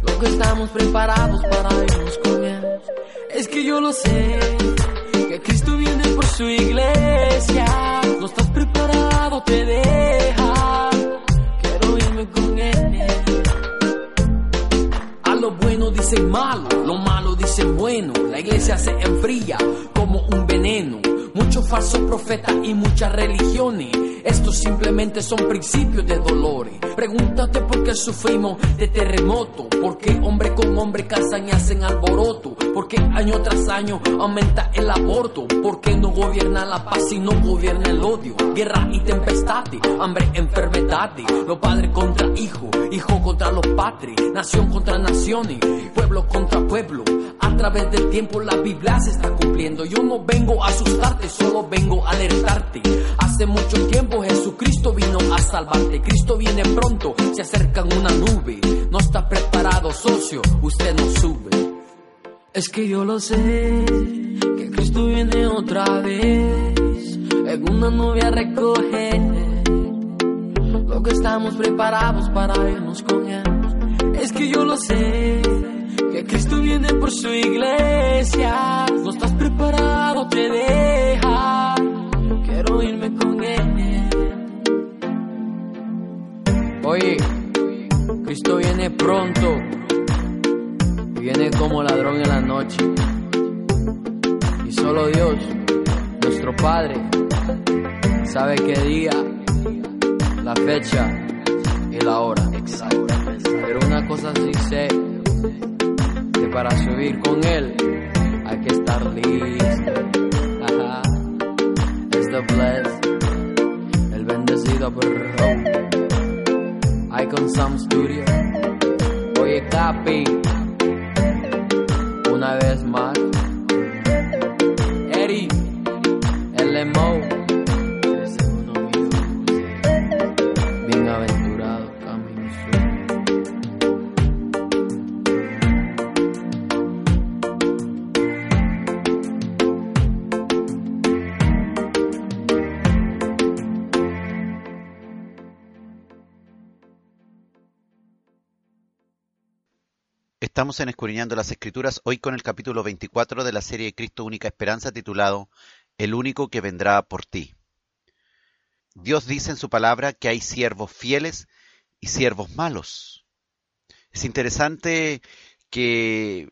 Speaker 7: lo que estamos preparados para irnos con. Es que yo lo sé Cristo viene por su iglesia. No estás preparado, te deja. Quiero irme con él. A lo bueno dicen malo, lo malo dicen bueno. La iglesia se enfría como un veneno. Muchos falsos profetas y muchas religiones estos simplemente son principios de dolores. Pregúntate por qué sufrimos de terremoto. Por qué hombre con hombre casan y hacen alboroto. Por qué año tras año aumenta el aborto. Por qué no gobierna la paz y no gobierna el odio. Guerra y tempestad, hambre, enfermedad. Los padres contra hijos, hijo contra los padres. Nación contra naciones, pueblo contra pueblo. A través del tiempo la Biblia se está cumpliendo. Yo no vengo a asustarte, solo vengo a alertarte. Hace mucho tiempo Jesucristo vino a salvarte. Cristo viene pronto, se acerca en una nube. No está preparado, socio, usted no sube. Es que yo lo sé, que Cristo viene otra vez en una nube a recoger lo que estamos preparados para irnos con Él. Es que yo lo sé, que Cristo viene por su iglesia. No estás preparado, te deja. Quiero irme con Él. Oye, Cristo viene pronto. Viene como ladrón en la noche. Y solo Dios, nuestro Padre, sabe qué día, la fecha y la hora. Pero una cosa sí sé, que para subir con Él hay que estar listo. Ajá. The blessed, el bendecido bro. Icon Sam Studio. Oye, Capi, una vez más.
Speaker 3: Estamos en las Escrituras, hoy con el capítulo 24 de la serie Cristo Única Esperanza titulado El único que vendrá por ti. Dios dice en su palabra que hay siervos fieles y siervos malos. Es interesante que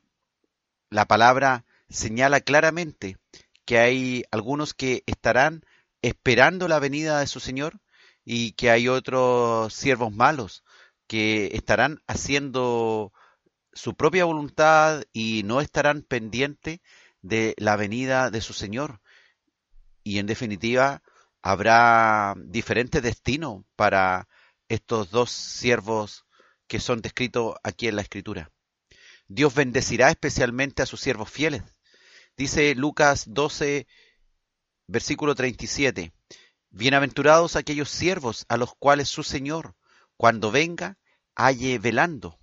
Speaker 3: la palabra señala claramente que hay algunos que estarán esperando la venida de su Señor y que hay otros siervos malos que estarán haciendo su propia voluntad y no estarán pendientes de la venida de su Señor. Y en definitiva, habrá diferentes destinos para estos dos siervos que son descritos aquí en la Escritura. Dios bendecirá especialmente a sus siervos fieles. Dice Lucas 12, versículo 37. Bienaventurados aquellos siervos a los cuales su Señor, cuando venga, halle velando.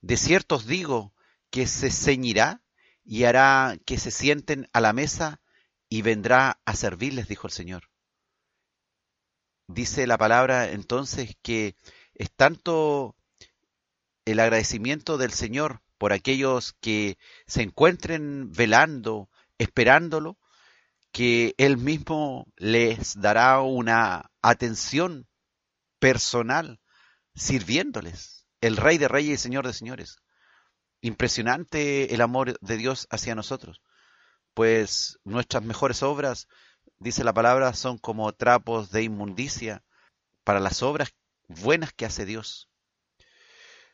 Speaker 3: De cierto os digo que se ceñirá y hará que se sienten a la mesa y vendrá a servirles, dijo el Señor. Dice la palabra entonces que es tanto el agradecimiento del Señor por aquellos que se encuentren velando, esperándolo, que Él mismo les dará una atención personal sirviéndoles el Rey de Reyes y Señor de Señores. Impresionante el amor de Dios hacia nosotros, pues nuestras mejores obras, dice la palabra, son como trapos de inmundicia para las obras buenas que hace Dios.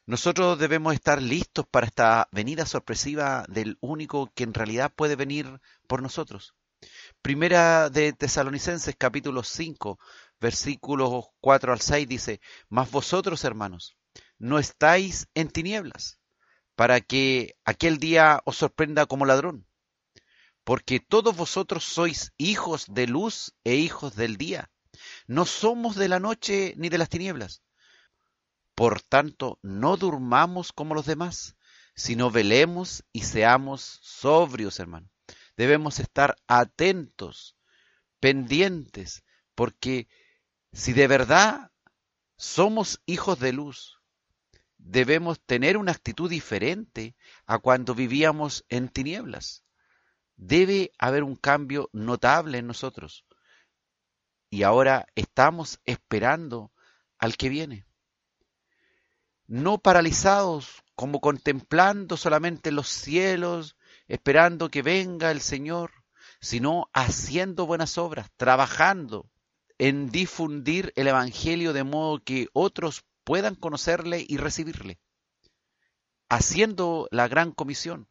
Speaker 3: Nosotros debemos estar listos para esta venida sorpresiva del único que en realidad puede venir por nosotros. Primera de Tesalonicenses capítulo 5, versículos 4 al 6 dice, Mas vosotros, hermanos, no estáis en tinieblas, para que aquel día os sorprenda como ladrón. Porque todos vosotros sois hijos de luz e hijos del día. No somos de la noche ni de las tinieblas. Por tanto, no durmamos como los demás, sino velemos y seamos sobrios, hermano. Debemos estar atentos, pendientes, porque si de verdad somos hijos de luz, debemos tener una actitud diferente a cuando vivíamos en tinieblas. Debe haber un cambio notable en nosotros. Y ahora estamos esperando al que viene. No paralizados como contemplando solamente los cielos, esperando que venga el Señor, sino haciendo buenas obras, trabajando en difundir el Evangelio de modo que otros puedan conocerle y recibirle, haciendo la gran comisión,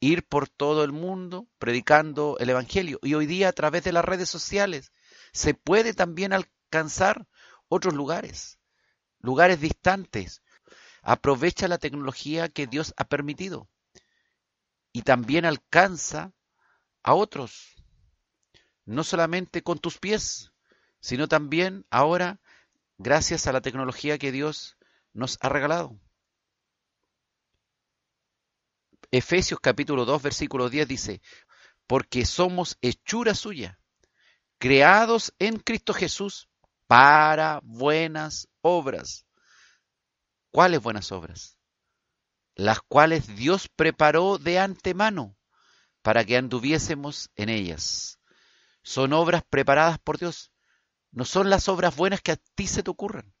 Speaker 3: ir por todo el mundo predicando el Evangelio. Y hoy día a través de las redes sociales se puede también alcanzar otros lugares, lugares distantes. Aprovecha la tecnología que Dios ha permitido y también alcanza a otros, no solamente con tus pies, sino también ahora gracias a la tecnología que Dios nos ha regalado. Efesios capítulo 2 versículo 10 dice, porque somos hechura suya, creados en Cristo Jesús para buenas obras. ¿Cuáles buenas obras? Las cuales Dios preparó de antemano para que anduviésemos en ellas. Son obras preparadas por Dios. No son las obras buenas que a ti se te ocurran.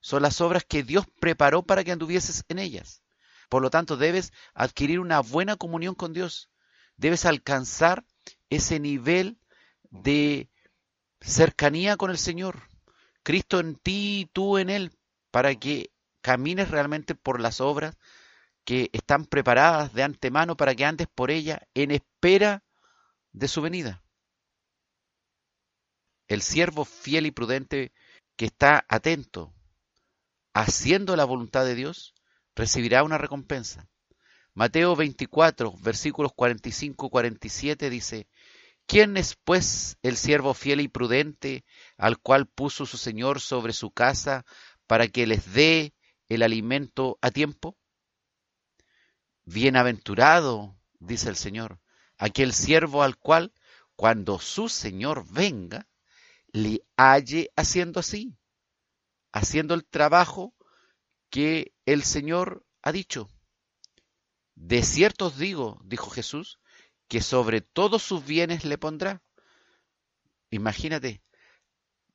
Speaker 3: Son las obras que Dios preparó para que anduvieses en ellas. Por lo tanto, debes adquirir una buena comunión con Dios. Debes alcanzar ese nivel de cercanía con el Señor. Cristo en ti y tú en Él, para que camines realmente por las obras que están preparadas de antemano para que andes por ella en espera de su venida. El siervo fiel y prudente que está atento, haciendo la voluntad de Dios, recibirá una recompensa. Mateo 24, versículos 45-47 dice, ¿Quién es pues el siervo fiel y prudente al cual puso su Señor sobre su casa para que les dé el alimento a tiempo? Bienaventurado, dice el Señor, aquel siervo al cual, cuando su Señor venga, le halle haciendo así, haciendo el trabajo que el Señor ha dicho. De cierto os digo, dijo Jesús, que sobre todos sus bienes le pondrá. Imagínate,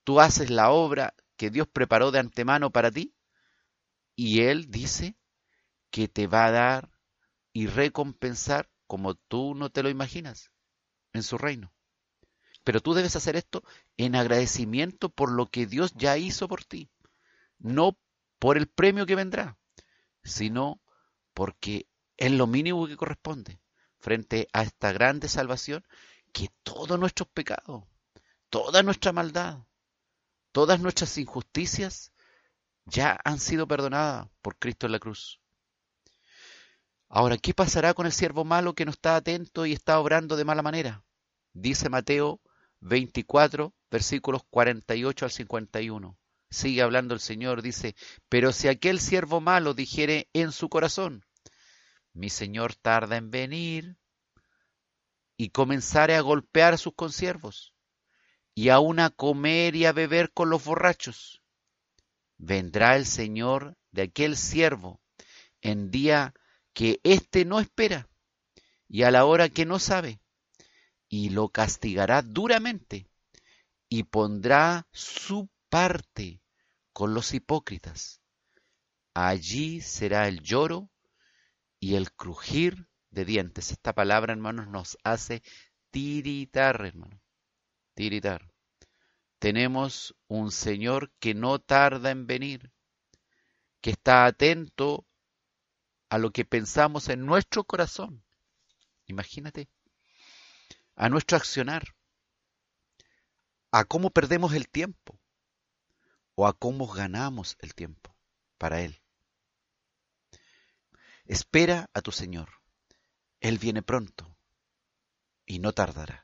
Speaker 3: tú haces la obra que Dios preparó de antemano para ti y Él dice que te va a dar y recompensar como tú no te lo imaginas en su reino. Pero tú debes hacer esto en agradecimiento por lo que Dios ya hizo por ti, no por el premio que vendrá, sino porque es lo mínimo que corresponde frente a esta grande salvación que todos nuestros pecados, toda nuestra maldad, todas nuestras injusticias ya han sido perdonadas por Cristo en la cruz. Ahora, ¿qué pasará con el siervo malo que no está atento y está obrando de mala manera? Dice Mateo 24, versículos 48 al 51. Sigue hablando el Señor, dice, pero si aquel siervo malo dijere en su corazón, mi Señor tarda en venir, y comenzare a golpear a sus consiervos, y aun a comer y a beber con los borrachos, vendrá el Señor de aquel siervo en día que éste no espera, y a la hora que no sabe, y lo castigará duramente y pondrá su parte con los hipócritas. Allí será el lloro y el crujir de dientes. Esta palabra, hermanos, nos hace tiritar, hermano. Tiritar. Tenemos un Señor que no tarda en venir, que está atento a lo que pensamos en nuestro corazón. Imagínate a nuestro accionar, a cómo perdemos el tiempo o a cómo ganamos el tiempo para Él. Espera a tu Señor. Él viene pronto y no tardará.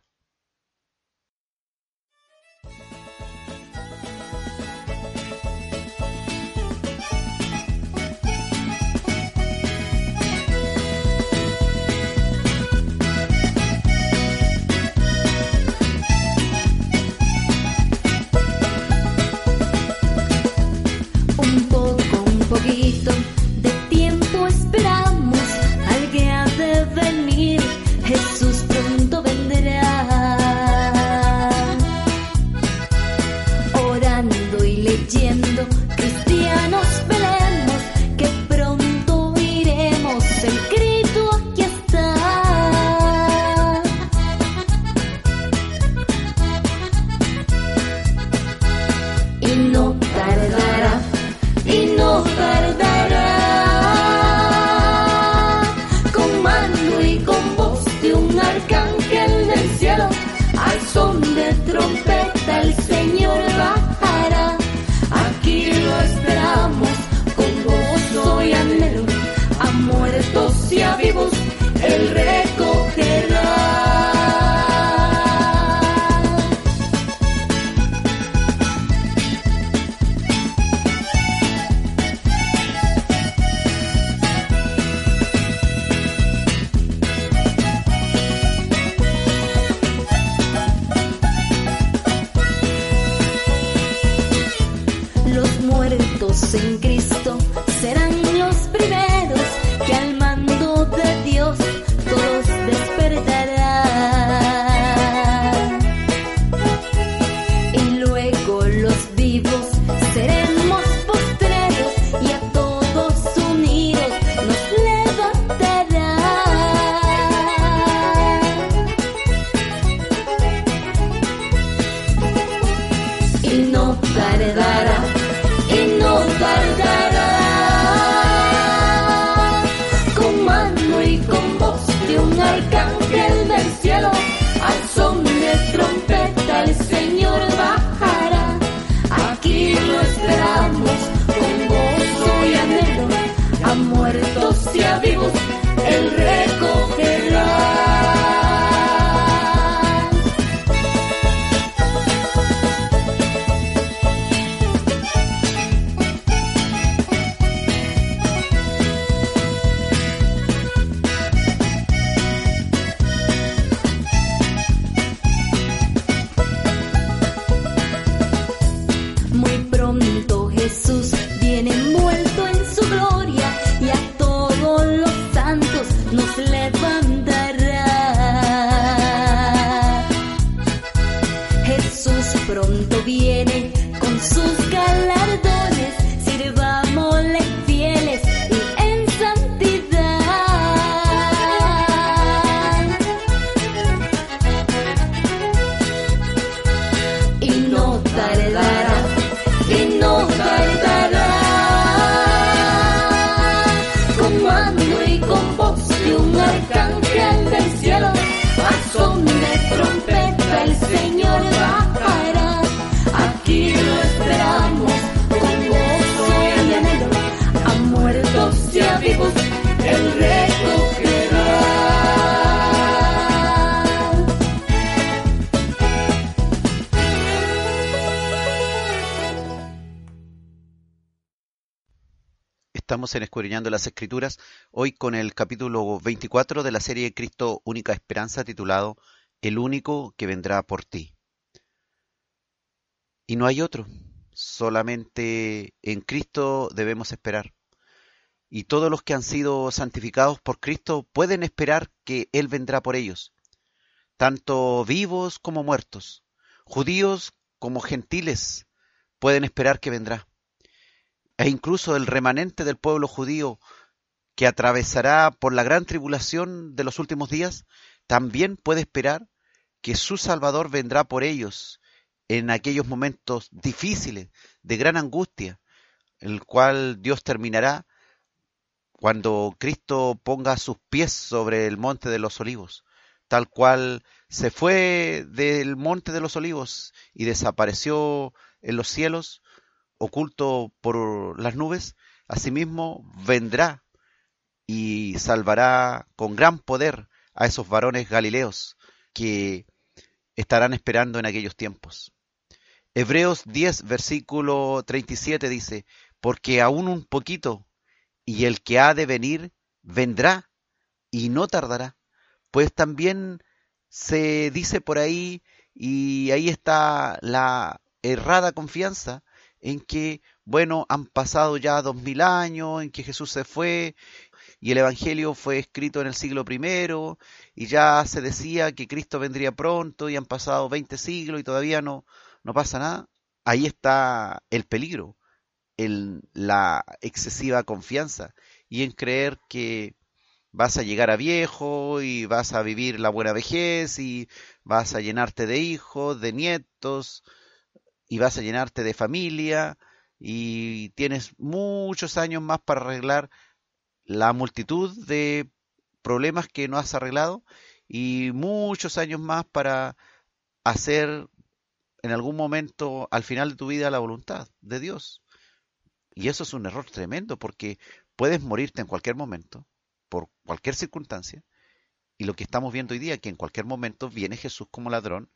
Speaker 8: y no tardará, y no tardará.
Speaker 3: En Escudriñando las Escrituras, hoy con el capítulo 24 de la serie Cristo Única Esperanza titulado El único que vendrá por ti. Y no hay otro, solamente en Cristo debemos esperar. Y todos los que han sido santificados por Cristo pueden esperar que Él vendrá por ellos, tanto vivos como muertos, judíos como gentiles pueden esperar que vendrá e incluso el remanente del pueblo judío que atravesará por la gran tribulación de los últimos días, también puede esperar que su Salvador vendrá por ellos en aquellos momentos difíciles, de gran angustia, el cual Dios terminará cuando Cristo ponga sus pies sobre el monte de los olivos, tal cual se fue del monte de los olivos y desapareció en los cielos, oculto por las nubes, asimismo vendrá y salvará con gran poder a esos varones galileos que estarán esperando en aquellos tiempos. Hebreos 10, versículo 37 dice, porque aún un poquito, y el que ha de venir vendrá y no tardará. Pues también se dice por ahí, y ahí está la errada confianza, en que, bueno, han pasado ya dos mil años, en que Jesús se fue y el Evangelio fue escrito en el siglo primero y ya se decía que Cristo vendría pronto y han pasado 20 siglos y todavía no, no pasa nada. Ahí está el peligro, en la excesiva confianza y en creer que vas a llegar a viejo y vas a vivir la buena vejez y vas a llenarte de hijos, de nietos, y vas a llenarte de familia y tienes muchos años más para arreglar la multitud de problemas que no has arreglado y muchos años más para hacer en algún momento al final de tu vida la voluntad de Dios. Y eso es un error tremendo porque puedes morirte en cualquier momento, por cualquier circunstancia, y lo que estamos viendo hoy día, que en cualquier momento viene Jesús como ladrón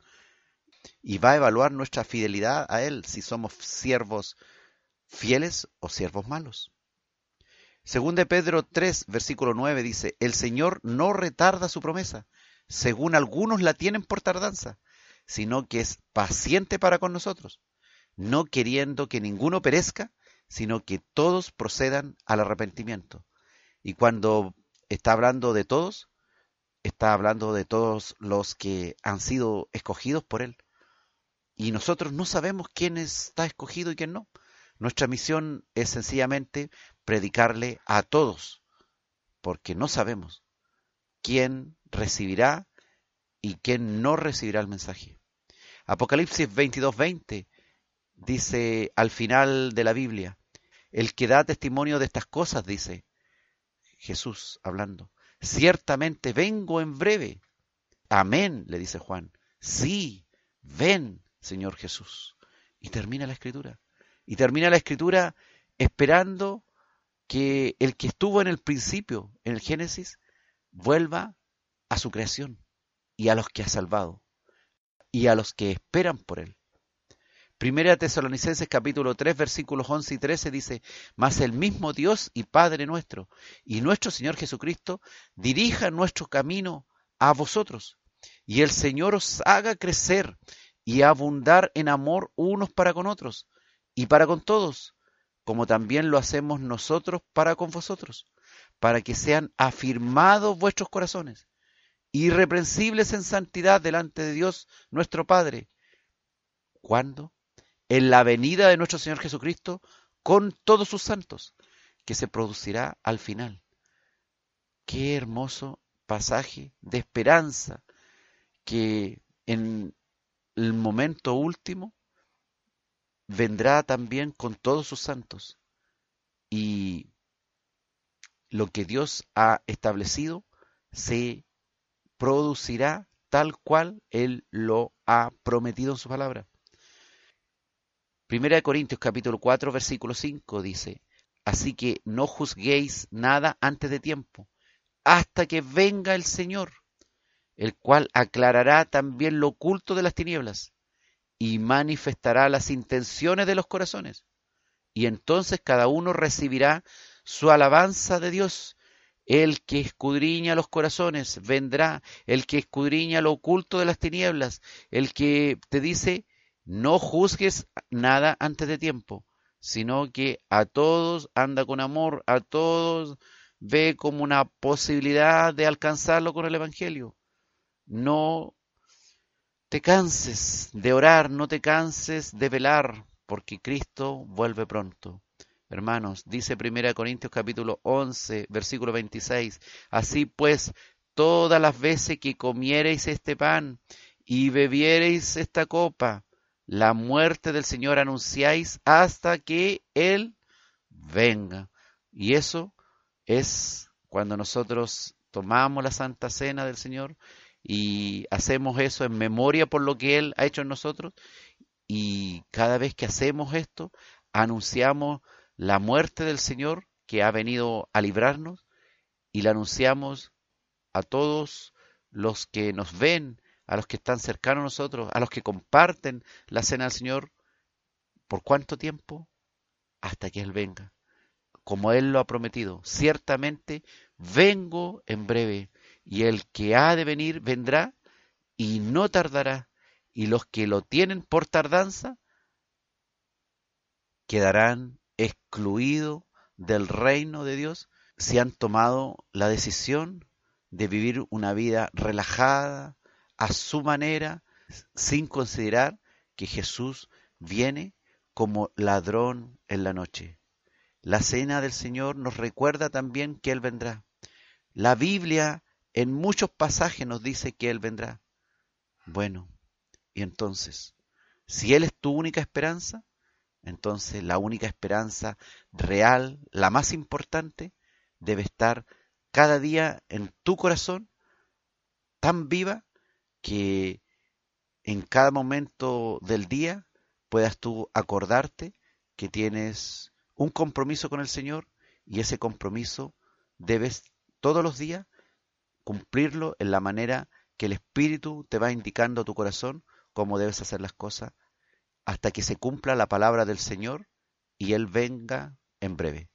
Speaker 3: y va a evaluar nuestra fidelidad a Él, si somos siervos fieles o siervos malos. Según de Pedro 3, versículo 9 dice, el Señor no retarda su promesa, según algunos la tienen por tardanza, sino que es paciente para con nosotros, no queriendo que ninguno perezca, sino que todos procedan al arrepentimiento. Y cuando está hablando de todos, está hablando de todos los que han sido escogidos por Él. Y nosotros no sabemos quién está escogido y quién no. Nuestra misión es sencillamente predicarle a todos, porque no sabemos quién recibirá y quién no recibirá el mensaje. Apocalipsis 22:20 dice al final de la Biblia, el que da testimonio de estas cosas, dice Jesús hablando, ciertamente vengo en breve. Amén, le dice Juan. Sí, ven, Señor Jesús. Y termina la escritura. Y termina la escritura esperando que el que estuvo en el principio, en el Génesis, vuelva a su creación y a los que ha salvado y a los que esperan por él. Primera Tesalonicenses capítulo 3 versículos 11 y 13 dice, Mas el mismo Dios y Padre nuestro y nuestro Señor Jesucristo dirija nuestro camino a vosotros y el Señor os haga crecer y abundar en amor unos para con otros y para con todos, como también lo hacemos nosotros para con vosotros, para que sean afirmados vuestros corazones, irreprensibles en santidad delante de Dios nuestro Padre. ¿Cuándo? en la venida de nuestro Señor Jesucristo con todos sus santos, que se producirá al final. Qué hermoso pasaje de esperanza que en el momento último vendrá también con todos sus santos y lo que Dios ha establecido se producirá tal cual Él lo ha prometido en su palabra. Primera de Corintios capítulo 4 versículo 5 dice, así que no juzguéis nada antes de tiempo, hasta que venga el Señor, el cual aclarará también lo oculto de las tinieblas y manifestará las intenciones de los corazones. Y entonces cada uno recibirá su alabanza de Dios. El que escudriña los corazones vendrá, el que escudriña lo oculto de las tinieblas, el que te dice, no juzgues nada antes de tiempo, sino que a todos anda con amor, a todos ve como una posibilidad de alcanzarlo con el Evangelio. No te canses de orar, no te canses de velar, porque Cristo vuelve pronto. Hermanos, dice 1 Corintios capítulo 11, versículo 26, así pues, todas las veces que comiereis este pan y bebiereis esta copa, la muerte del Señor anunciáis hasta que Él venga. Y eso es cuando nosotros tomamos la Santa Cena del Señor y hacemos eso en memoria por lo que Él ha hecho en nosotros. Y cada vez que hacemos esto, anunciamos la muerte del Señor que ha venido a librarnos y la anunciamos a todos los que nos ven a los que están cercanos a nosotros, a los que comparten la cena del Señor, ¿por cuánto tiempo? Hasta que Él venga, como Él lo ha prometido. Ciertamente vengo en breve, y el que ha de venir vendrá y no tardará, y los que lo tienen por tardanza quedarán excluidos del reino de Dios si han tomado la decisión de vivir una vida relajada, a su manera, sin considerar que Jesús viene como ladrón en la noche. La cena del Señor nos recuerda también que Él vendrá. La Biblia en muchos pasajes nos dice que Él vendrá. Bueno, y entonces, si Él es tu única esperanza, entonces la única esperanza real, la más importante, debe estar cada día en tu corazón tan viva que en cada momento del día puedas tú acordarte que tienes un compromiso con el Señor y ese compromiso debes todos los días cumplirlo en la manera que el Espíritu te va indicando a tu corazón cómo debes hacer las cosas hasta que se cumpla la palabra del Señor y Él venga en breve.